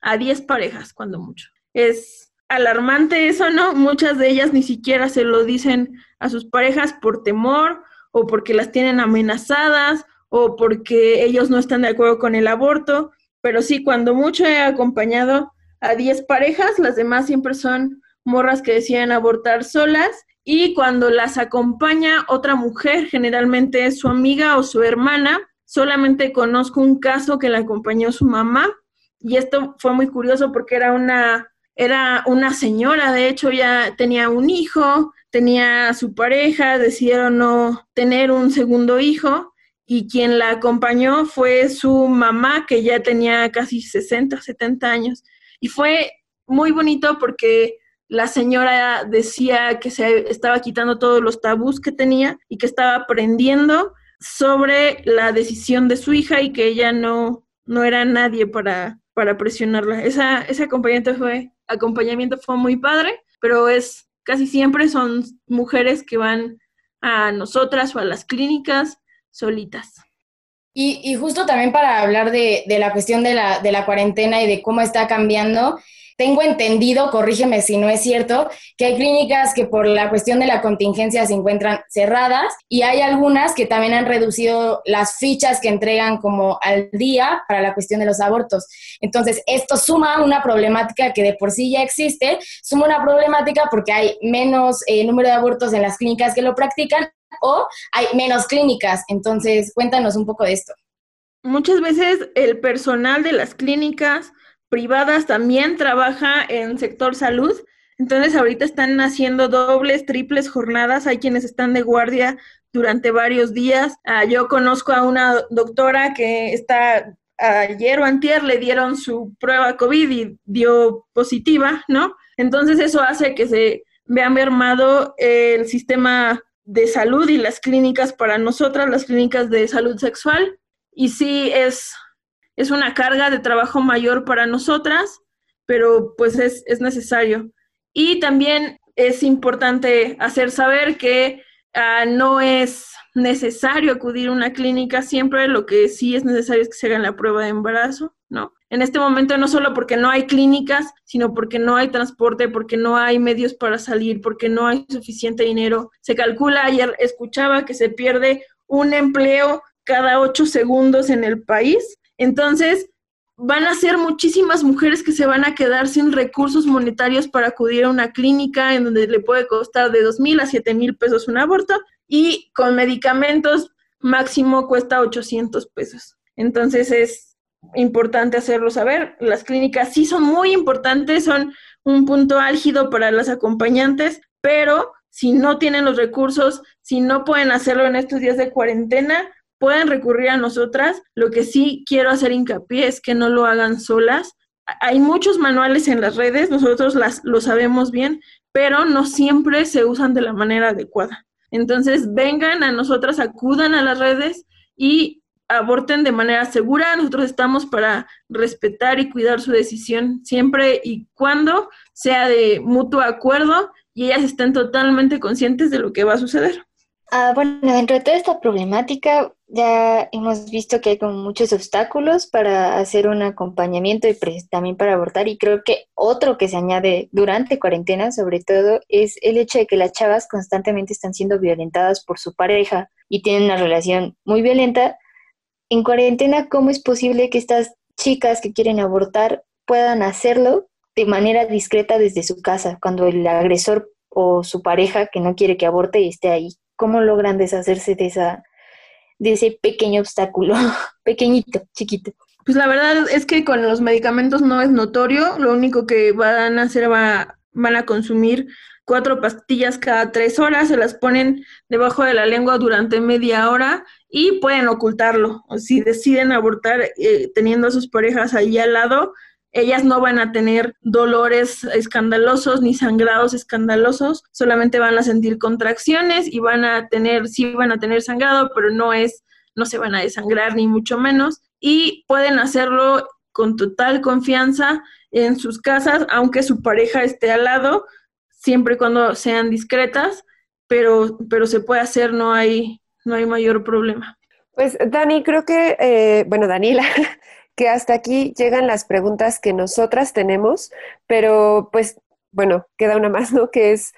a 10 parejas cuando mucho. Es alarmante eso, ¿no? Muchas de ellas ni siquiera se lo dicen a sus parejas por temor o porque las tienen amenazadas o porque ellos no están de acuerdo con el aborto, pero sí, cuando mucho he acompañado a 10 parejas, las demás siempre son morras que deciden abortar solas y cuando las acompaña otra mujer, generalmente es su amiga o su hermana, solamente conozco un caso que la acompañó su mamá y esto fue muy curioso porque era una era una señora, de hecho ya tenía un hijo, tenía su pareja, decidieron no tener un segundo hijo y quien la acompañó fue su mamá que ya tenía casi 60, 70 años. Y fue muy bonito porque la señora decía que se estaba quitando todos los tabús que tenía y que estaba aprendiendo sobre la decisión de su hija y que ella no, no era nadie para, para presionarla. Esa, ese acompañamiento fue, acompañamiento fue muy padre, pero es casi siempre son mujeres que van a nosotras o a las clínicas solitas. Y, y justo también para hablar de, de la cuestión de la, de la cuarentena y de cómo está cambiando, tengo entendido, corrígeme si no es cierto, que hay clínicas que por la cuestión de la contingencia se encuentran cerradas y hay algunas que también han reducido las fichas que entregan como al día para la cuestión de los abortos. Entonces, esto suma una problemática que de por sí ya existe, suma una problemática porque hay menos eh, número de abortos en las clínicas que lo practican o hay menos clínicas. Entonces, cuéntanos un poco de esto. Muchas veces el personal de las clínicas privadas también trabaja en sector salud. Entonces ahorita están haciendo dobles, triples jornadas. Hay quienes están de guardia durante varios días. Ah, yo conozco a una doctora que está ayer o antier le dieron su prueba COVID y dio positiva, ¿no? Entonces eso hace que se vean mermado el sistema de salud y las clínicas para nosotras, las clínicas de salud sexual. Y sí es, es una carga de trabajo mayor para nosotras, pero pues es, es necesario. Y también es importante hacer saber que ah, no es necesario acudir a una clínica siempre, lo que sí es necesario es que se hagan la prueba de embarazo, ¿no? En este momento no solo porque no hay clínicas, sino porque no hay transporte, porque no hay medios para salir, porque no hay suficiente dinero. Se calcula, ayer escuchaba que se pierde un empleo cada ocho segundos en el país. Entonces, van a ser muchísimas mujeres que se van a quedar sin recursos monetarios para acudir a una clínica en donde le puede costar de dos mil a siete mil pesos un aborto y con medicamentos máximo cuesta 800 pesos. Entonces es importante hacerlo saber. Las clínicas sí son muy importantes, son un punto álgido para las acompañantes, pero si no tienen los recursos, si no pueden hacerlo en estos días de cuarentena, pueden recurrir a nosotras. Lo que sí quiero hacer hincapié es que no lo hagan solas. Hay muchos manuales en las redes, nosotros las, lo sabemos bien, pero no siempre se usan de la manera adecuada. Entonces, vengan a nosotras, acudan a las redes y aborten de manera segura. Nosotros estamos para respetar y cuidar su decisión siempre y cuando sea de mutuo acuerdo y ellas estén totalmente conscientes de lo que va a suceder. Ah, bueno, dentro de toda esta problemática ya hemos visto que hay como muchos obstáculos para hacer un acompañamiento y también para abortar y creo que otro que se añade durante cuarentena sobre todo es el hecho de que las chavas constantemente están siendo violentadas por su pareja y tienen una relación muy violenta. En cuarentena, ¿cómo es posible que estas chicas que quieren abortar puedan hacerlo de manera discreta desde su casa cuando el agresor o su pareja que no quiere que aborte esté ahí? ¿Cómo logran deshacerse de esa de ese pequeño obstáculo, pequeñito, chiquito? Pues la verdad es que con los medicamentos no es notorio, lo único que van a hacer va, van a consumir cuatro pastillas cada tres horas, se las ponen debajo de la lengua durante media hora y pueden ocultarlo. O si deciden abortar eh, teniendo a sus parejas ahí al lado, ellas no van a tener dolores escandalosos ni sangrados escandalosos, solamente van a sentir contracciones y van a tener, sí van a tener sangrado, pero no es, no se van a desangrar ni mucho menos y pueden hacerlo con total confianza en sus casas, aunque su pareja esté al lado, siempre y cuando sean discretas, pero, pero se puede hacer, no hay, no hay mayor problema. Pues Dani, creo que, eh, bueno, Daniela, que hasta aquí llegan las preguntas que nosotras tenemos, pero pues bueno, queda una más, ¿no? Que es,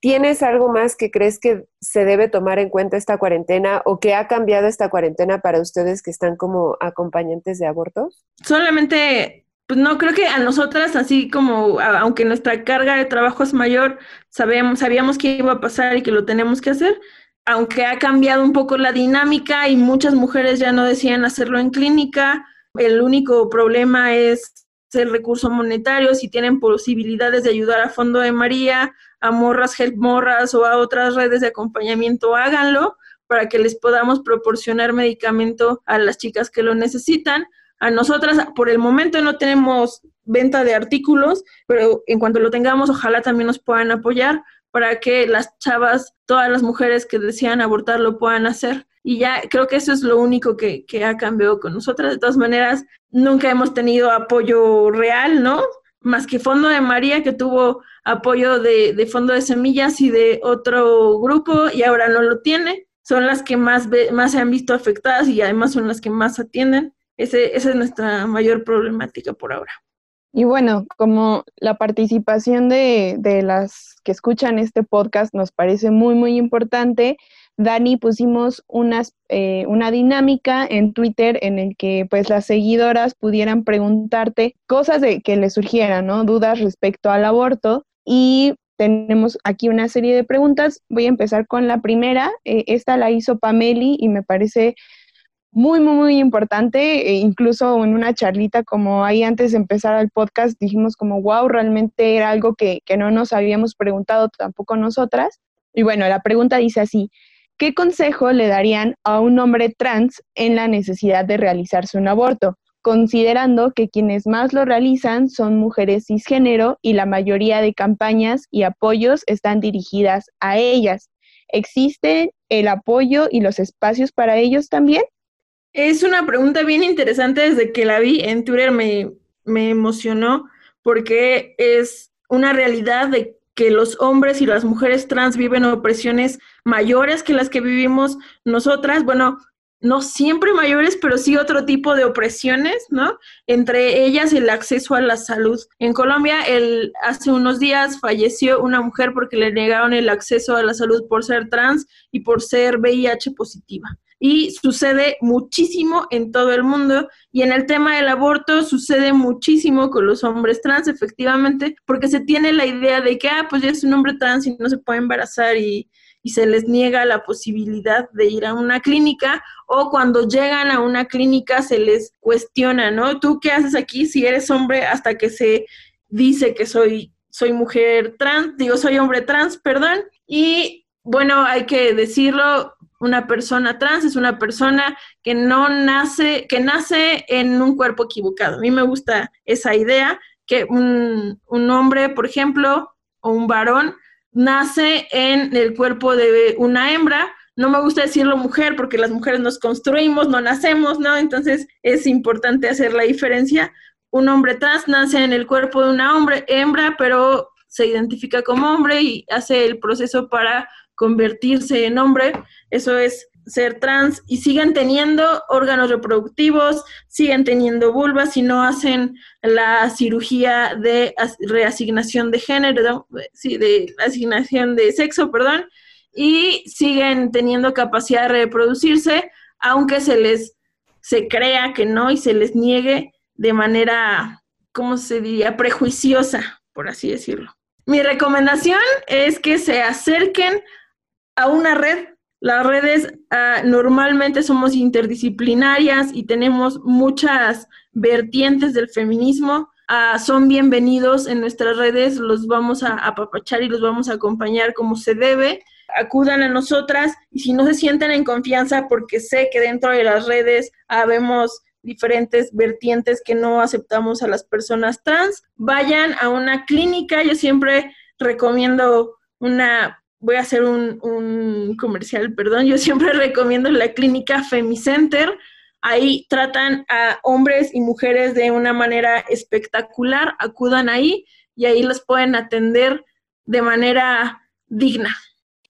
¿tienes algo más que crees que se debe tomar en cuenta esta cuarentena o que ha cambiado esta cuarentena para ustedes que están como acompañantes de abortos? Solamente, pues no, creo que a nosotras, así como, aunque nuestra carga de trabajo es mayor, sabemos, sabíamos que iba a pasar y que lo tenemos que hacer, aunque ha cambiado un poco la dinámica y muchas mujeres ya no decían hacerlo en clínica, el único problema es el recurso monetario, si tienen posibilidades de ayudar a Fondo de María, a Morras Help Morras o a otras redes de acompañamiento, háganlo para que les podamos proporcionar medicamento a las chicas que lo necesitan. A nosotras, por el momento no tenemos venta de artículos, pero en cuanto lo tengamos, ojalá también nos puedan apoyar para que las chavas, todas las mujeres que desean abortar lo puedan hacer y ya creo que eso es lo único que, ha cambiado con nosotras. De todas maneras, nunca hemos tenido apoyo real, ¿no? Más que Fondo de María, que tuvo apoyo de, de Fondo de Semillas y de otro grupo y ahora no lo tiene. Son las que más, más se han visto afectadas y además son las que más atienden. Ese, esa es nuestra mayor problemática por ahora. Y bueno, como la participación de, de, las que escuchan este podcast nos parece muy, muy importante, Dani, pusimos unas, eh, una dinámica en Twitter en el que pues las seguidoras pudieran preguntarte cosas de que les surgieran, ¿no? Dudas respecto al aborto. Y tenemos aquí una serie de preguntas. Voy a empezar con la primera. Eh, esta la hizo Pameli y me parece muy, muy, muy importante. E incluso en una charlita como ahí antes de empezar el podcast dijimos como, wow, realmente era algo que, que no nos habíamos preguntado tampoco nosotras. Y bueno, la pregunta dice así, ¿Qué consejo le darían a un hombre trans en la necesidad de realizarse un aborto? considerando que quienes más lo realizan son mujeres cisgénero y la mayoría de campañas y apoyos están dirigidas a ellas. ¿Existe el apoyo y los espacios para ellos también? Es una pregunta bien interesante desde que la vi en Twitter me, me emocionó porque es una realidad de que los hombres y las mujeres trans viven opresiones mayores que las que vivimos nosotras. Bueno, no siempre mayores, pero sí otro tipo de opresiones, ¿no? Entre ellas el acceso a la salud. En Colombia, el, hace unos días falleció una mujer porque le negaron el acceso a la salud por ser trans y por ser VIH positiva. Y sucede muchísimo en todo el mundo. Y en el tema del aborto sucede muchísimo con los hombres trans, efectivamente, porque se tiene la idea de que, ah, pues ya es un hombre trans y no se puede embarazar y, y se les niega la posibilidad de ir a una clínica o cuando llegan a una clínica se les cuestiona, ¿no? ¿Tú qué haces aquí si eres hombre hasta que se dice que soy soy mujer trans, digo soy hombre trans, perdón, y bueno, hay que decirlo, una persona trans es una persona que no nace, que nace en un cuerpo equivocado. A mí me gusta esa idea que un, un hombre, por ejemplo, o un varón nace en el cuerpo de una hembra. No me gusta decirlo mujer porque las mujeres nos construimos, no nacemos, ¿no? Entonces es importante hacer la diferencia. Un hombre trans nace en el cuerpo de una hombre, hembra, pero se identifica como hombre y hace el proceso para convertirse en hombre. Eso es ser trans y siguen teniendo órganos reproductivos, siguen teniendo vulvas y no hacen la cirugía de reasignación de género, sí, de asignación de sexo, perdón, y siguen teniendo capacidad de reproducirse, aunque se les se crea que no y se les niegue de manera, ¿cómo se diría?, prejuiciosa, por así decirlo. Mi recomendación es que se acerquen a una red las redes ah, normalmente somos interdisciplinarias y tenemos muchas vertientes del feminismo. Ah, son bienvenidos en nuestras redes, los vamos a apapachar y los vamos a acompañar como se debe. Acudan a nosotras y si no se sienten en confianza, porque sé que dentro de las redes habemos diferentes vertientes que no aceptamos a las personas trans, vayan a una clínica. Yo siempre recomiendo una voy a hacer un, comercial, perdón, yo siempre recomiendo la clínica Femicenter. Ahí tratan a hombres y mujeres de una manera espectacular, acudan ahí y ahí los pueden atender de manera digna.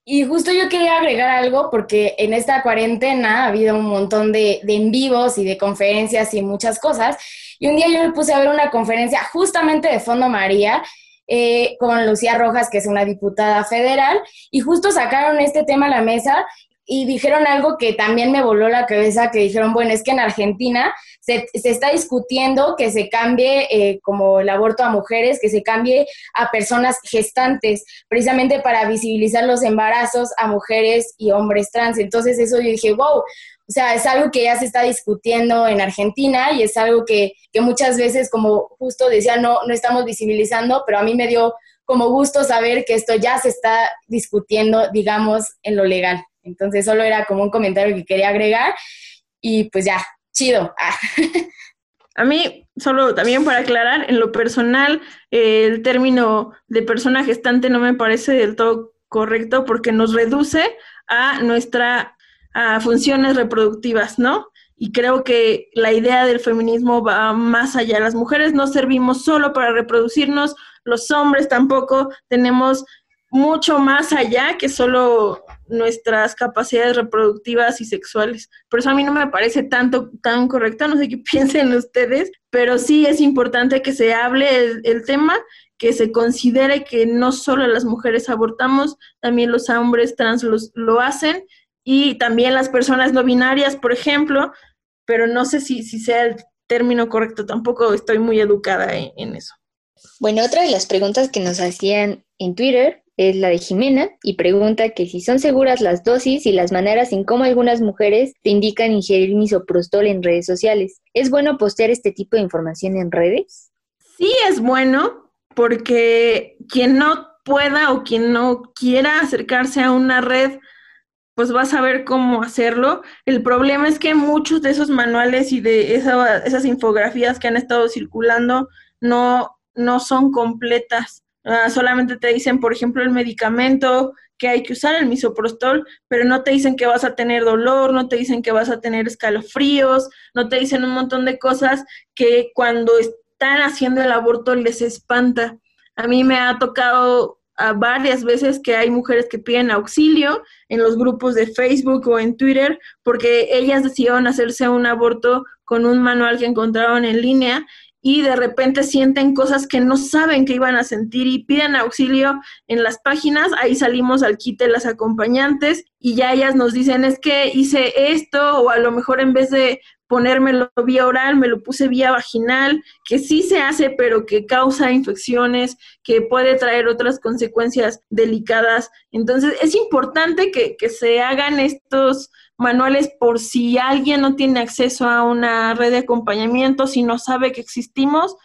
Y justo yo quería agregar algo porque en esta cuarentena ha habido un montón de, de, en vivos y de conferencias y muchas cosas. Y un día yo me puse a ver una conferencia justamente de Fondo María eh, con Lucía Rojas, que es una diputada federal, y justo sacaron este tema a la mesa y dijeron algo que también me voló la cabeza, que dijeron, bueno, es que en Argentina se, está discutiendo que se cambie eh, como el aborto a mujeres, que se cambie a personas gestantes, precisamente para visibilizar los embarazos a mujeres y hombres trans. Entonces eso yo dije, wow, o sea, es algo que ya se está discutiendo en Argentina y es algo que, muchas veces, como justo decía, no, no estamos visibilizando, pero a mí me dio como gusto saber que esto ya se está discutiendo, digamos, en lo legal. Entonces, solo era como un comentario que quería agregar y pues ya, chido. Ah. A mí, solo también para aclarar, en lo personal, el término de persona gestante no me parece del todo correcto porque nos reduce a nuestra a funciones reproductivas, ¿no? Y creo que la idea del feminismo va más allá. Las mujeres no servimos solo para reproducirnos, los hombres tampoco tenemos mucho más allá que solo nuestras capacidades reproductivas y sexuales. Por eso a mí no me parece tanto tan correcto, no sé qué piensen ustedes, pero sí es importante que se hable el, tema, que se considere que no solo las mujeres abortamos, también los hombres trans los, lo hacen y también las personas no binarias, por ejemplo, pero no sé si, si sea el término correcto, tampoco estoy muy educada en, eso. Bueno, otra de las preguntas que nos hacían en Twitter es la de Jimena y pregunta que si son seguras las dosis y las maneras en cómo algunas mujeres te indican ingerir misoprostol en redes sociales. ¿Es bueno postear este tipo de información en redes? Sí, es bueno porque quien no pueda o quien no quiera acercarse a una red pues vas a ver cómo hacerlo. El problema es que muchos de esos manuales y de esas infografías que han estado circulando no, no son completas. Ah, solamente te dicen, por ejemplo, el medicamento que hay que usar, el misoprostol, pero no te dicen que vas a tener dolor, no te dicen que vas a tener escalofríos, no te dicen un montón de cosas que cuando están haciendo el aborto les espanta. A mí me ha tocado varias veces que hay mujeres que piden auxilio en los grupos de Facebook o en Twitter porque ellas decidieron hacerse un aborto con un manual que encontraron en línea y de repente sienten cosas que no saben que iban a sentir y piden auxilio en las páginas, ahí salimos al quite las acompañantes y ya ellas nos dicen es que hice esto o a lo mejor en vez de ponérmelo vía oral, me lo puse vía vaginal, que sí se hace, pero que causa infecciones, que puede traer otras consecuencias delicadas. Entonces, es importante que, que se hagan estos manuales por si alguien no tiene acceso a una red de acompañamiento, si no sabe que existimos,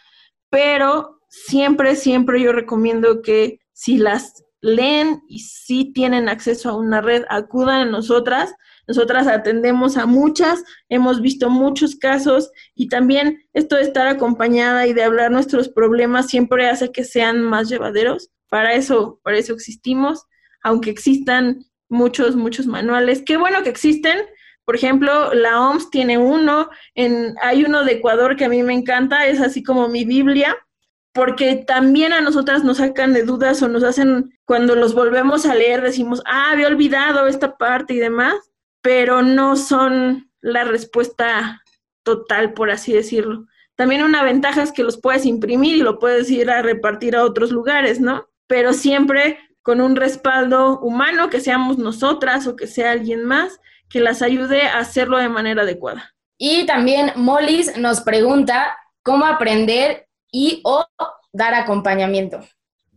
pero siempre, siempre yo recomiendo que si las leen y si tienen acceso a una red, acudan a nosotras nosotras atendemos a muchas, hemos visto muchos casos y también esto de estar acompañada y de hablar nuestros problemas siempre hace que sean más llevaderos. Para eso, para eso existimos, aunque existan muchos, muchos manuales. Qué bueno que existen. Por ejemplo, la OMS tiene uno, en, hay uno de Ecuador que a mí me encanta, es así como mi Biblia, porque también a nosotras nos sacan de dudas o nos hacen, cuando los volvemos a leer, decimos, ah, había olvidado esta parte y demás pero no son la respuesta total, por así decirlo. También una ventaja es que los puedes imprimir y lo puedes ir a repartir a otros lugares, ¿no? Pero siempre con un respaldo humano, que seamos nosotras o que sea alguien más, que las ayude a hacerlo de manera adecuada. Y también Mollis nos pregunta cómo aprender y o dar acompañamiento.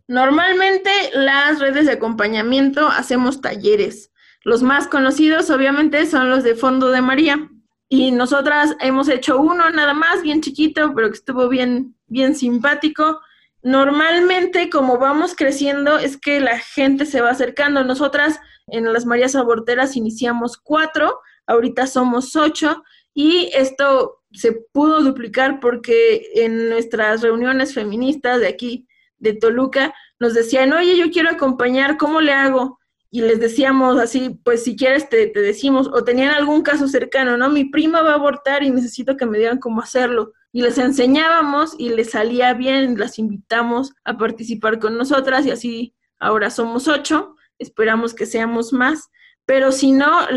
Normalmente las redes de acompañamiento hacemos talleres los más conocidos, obviamente, son los de Fondo de María. Y nosotras hemos hecho uno nada más, bien chiquito, pero que estuvo bien, bien simpático. Normalmente, como vamos creciendo, es que la gente se va acercando. Nosotras en las Marías Aborteras iniciamos cuatro, ahorita somos ocho, y esto se pudo duplicar porque en nuestras reuniones feministas de aquí, de Toluca, nos decían, oye, yo quiero acompañar, ¿cómo le hago? y les decíamos así, pues si quieres te, te, decimos, o tenían algún caso cercano, ¿no? Mi prima va a abortar y necesito que me digan cómo hacerlo. Y les enseñábamos y les salía bien, las invitamos a participar con nosotras y así ahora somos ocho, esperamos que seamos más. Pero si no,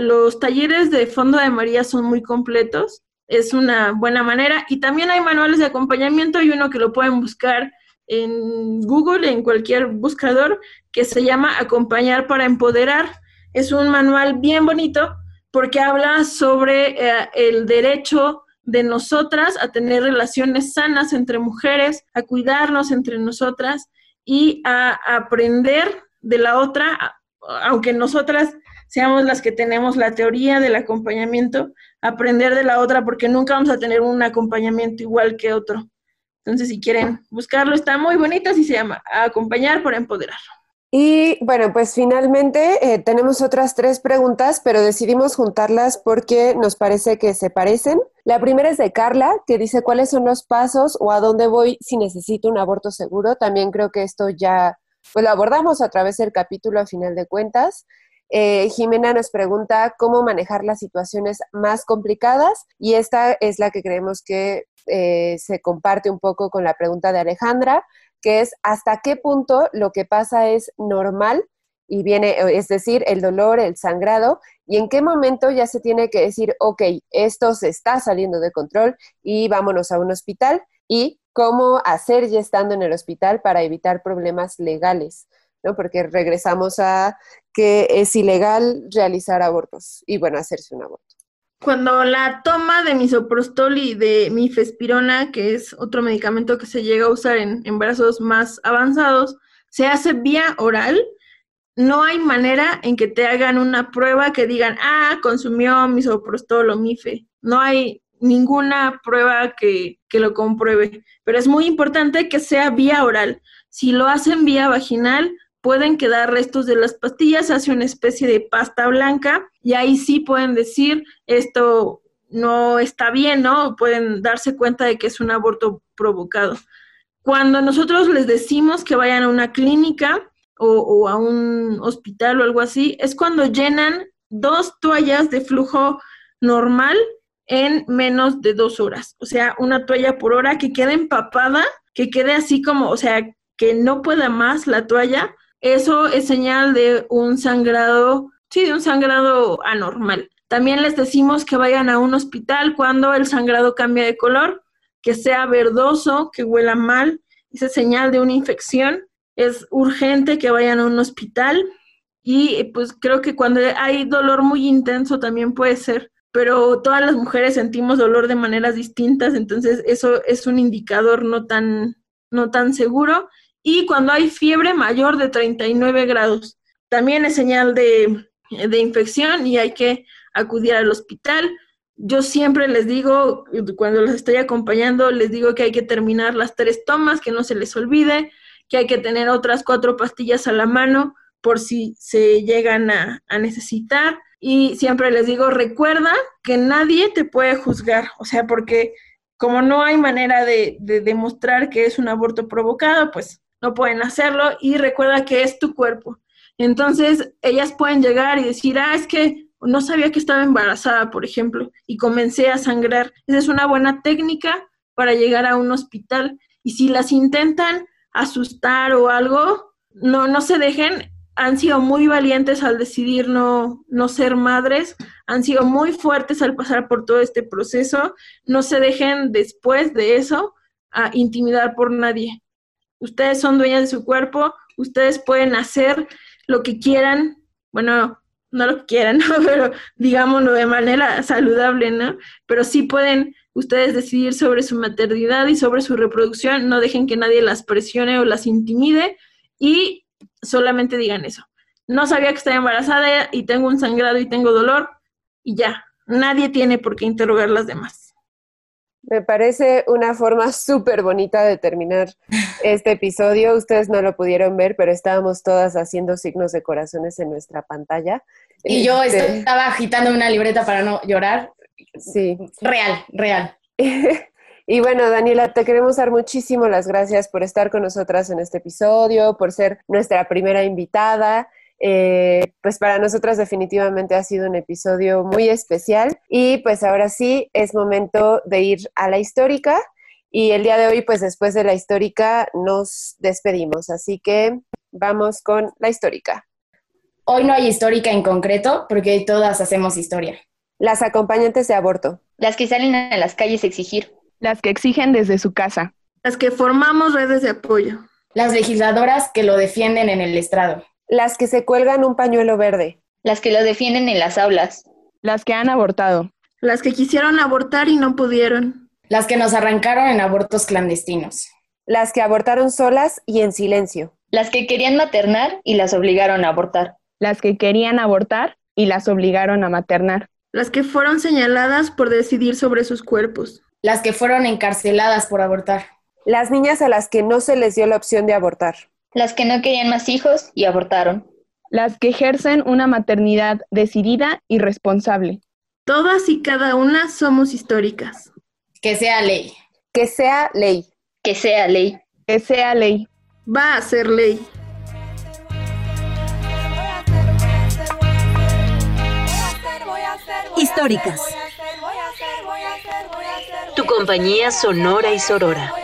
los talleres de Fondo de María son muy completos, es una buena manera. Y también hay manuales de acompañamiento y uno que lo pueden buscar en Google, en cualquier buscador, que se llama Acompañar para Empoderar. Es un manual bien bonito porque habla sobre eh, el derecho de nosotras a tener relaciones sanas entre mujeres, a cuidarnos entre nosotras y a, aprender de la otra, aunque nosotras seamos las que tenemos la teoría del acompañamiento, aprender de la otra porque nunca vamos a tener un acompañamiento igual que otro. Entonces, si quieren buscarlo, está muy bonito, así se llama, Acompañar por Empoderar. Y bueno, pues finalmente eh, tenemos otras tres preguntas, pero decidimos juntarlas porque nos parece que se parecen. La primera es de Carla, que dice cuáles son los pasos o a dónde voy si necesito un aborto seguro. También creo que esto ya pues, lo abordamos a través del capítulo a final de cuentas. Eh, Jimena nos pregunta cómo manejar las situaciones más complicadas y esta es la que creemos que eh, se comparte un poco con la pregunta de Alejandra, que es hasta qué punto lo que pasa es normal y viene, es decir, el dolor, el sangrado, y en qué momento ya se tiene que decir, ok, esto se está saliendo de control y vámonos a un hospital, y cómo hacer ya estando en el hospital para evitar problemas legales, ¿no? Porque regresamos a que es ilegal realizar abortos y, bueno, hacerse un aborto. Cuando la toma de misoprostol y de mifespirona, que es otro medicamento que se llega a usar en embarazos más avanzados, se hace vía oral, no hay manera en que te hagan una prueba que digan, ah, consumió misoprostol o mife. No hay ninguna prueba que, que lo compruebe. Pero es muy importante que sea vía oral. Si lo hacen vía vaginal, pueden quedar restos de las pastillas, hace una especie de pasta blanca y ahí sí pueden decir esto no está bien, ¿no? Pueden darse cuenta de que es un aborto provocado. Cuando nosotros les decimos que vayan a una clínica o, a un hospital o algo así, es cuando llenan dos toallas de flujo normal en menos de dos horas. O sea, una toalla por hora que quede empapada, que quede así como, o sea, que no pueda más la toalla. Eso es señal de un sangrado, sí, de un sangrado anormal. También les decimos que vayan a un hospital cuando el sangrado cambia de color, que sea verdoso, que huela mal, esa es señal de una infección. Es urgente que vayan a un hospital y pues creo que cuando hay dolor muy intenso también puede ser, pero todas las mujeres sentimos dolor de maneras distintas, entonces eso es un indicador no tan, no tan seguro. Y cuando hay fiebre mayor de 39 grados, también es señal de, de infección y hay que acudir al hospital. Yo siempre les digo, cuando los estoy acompañando, les digo que hay que terminar las tres tomas, que no se les olvide, que hay que tener otras cuatro pastillas a la mano por si se llegan a, necesitar. Y siempre les digo, recuerda que nadie te puede juzgar, o sea, porque como no hay manera de, de demostrar que es un aborto provocado, pues no pueden hacerlo y recuerda que es tu cuerpo. Entonces, ellas pueden llegar y decir, ah, es que no sabía que estaba embarazada, por ejemplo, y comencé a sangrar. Esa es una buena técnica para llegar a un hospital. Y si las intentan asustar o algo, no, no se dejen. Han sido muy valientes al decidir no, no ser madres, han sido muy fuertes al pasar por todo este proceso. No se dejen después de eso a intimidar por nadie. Ustedes son dueñas de su cuerpo, ustedes pueden hacer lo que quieran. Bueno, no lo quieran, ¿no? pero digámoslo de manera saludable, ¿no? Pero sí pueden ustedes decidir sobre su maternidad y sobre su reproducción, no dejen que nadie las presione o las intimide y solamente digan eso. No sabía que estaba embarazada y tengo un sangrado y tengo dolor y ya, nadie tiene por qué interrogar las demás. Me parece una forma súper bonita de terminar este episodio. Ustedes no lo pudieron ver, pero estábamos todas haciendo signos de corazones en nuestra pantalla. Y yo este, estaba agitando una libreta para no llorar. Sí. Real, real. y bueno, Daniela, te queremos dar muchísimo las gracias por estar con nosotras en este episodio, por ser nuestra primera invitada. Eh, pues para nosotras definitivamente ha sido un episodio muy especial y pues ahora sí es momento de ir a la histórica y el día de hoy pues después de la histórica nos despedimos, así que vamos con la histórica. Hoy no hay histórica en concreto porque todas hacemos historia. Las acompañantes de aborto. Las que salen a las calles a exigir. Las que exigen desde su casa. Las que formamos redes de apoyo. Las legisladoras que lo defienden en el estrado. Las que se cuelgan un pañuelo verde. Las que lo defienden en las aulas. Las que han abortado. Las que quisieron abortar y no pudieron. Las que nos arrancaron en abortos clandestinos. Las que abortaron solas y en silencio. Las que querían maternar y las obligaron a abortar. Las que querían abortar y las obligaron a maternar. Las que fueron señaladas por decidir sobre sus cuerpos. Las que fueron encarceladas por abortar. Las niñas a las que no se les dio la opción de abortar las que no querían más hijos y abortaron. Las que ejercen una maternidad decidida y responsable. Todas y cada una somos históricas. Que sea ley. Que sea ley. Que sea ley. Que sea ley. Va a ser ley. Tu compañía sonora y sorora.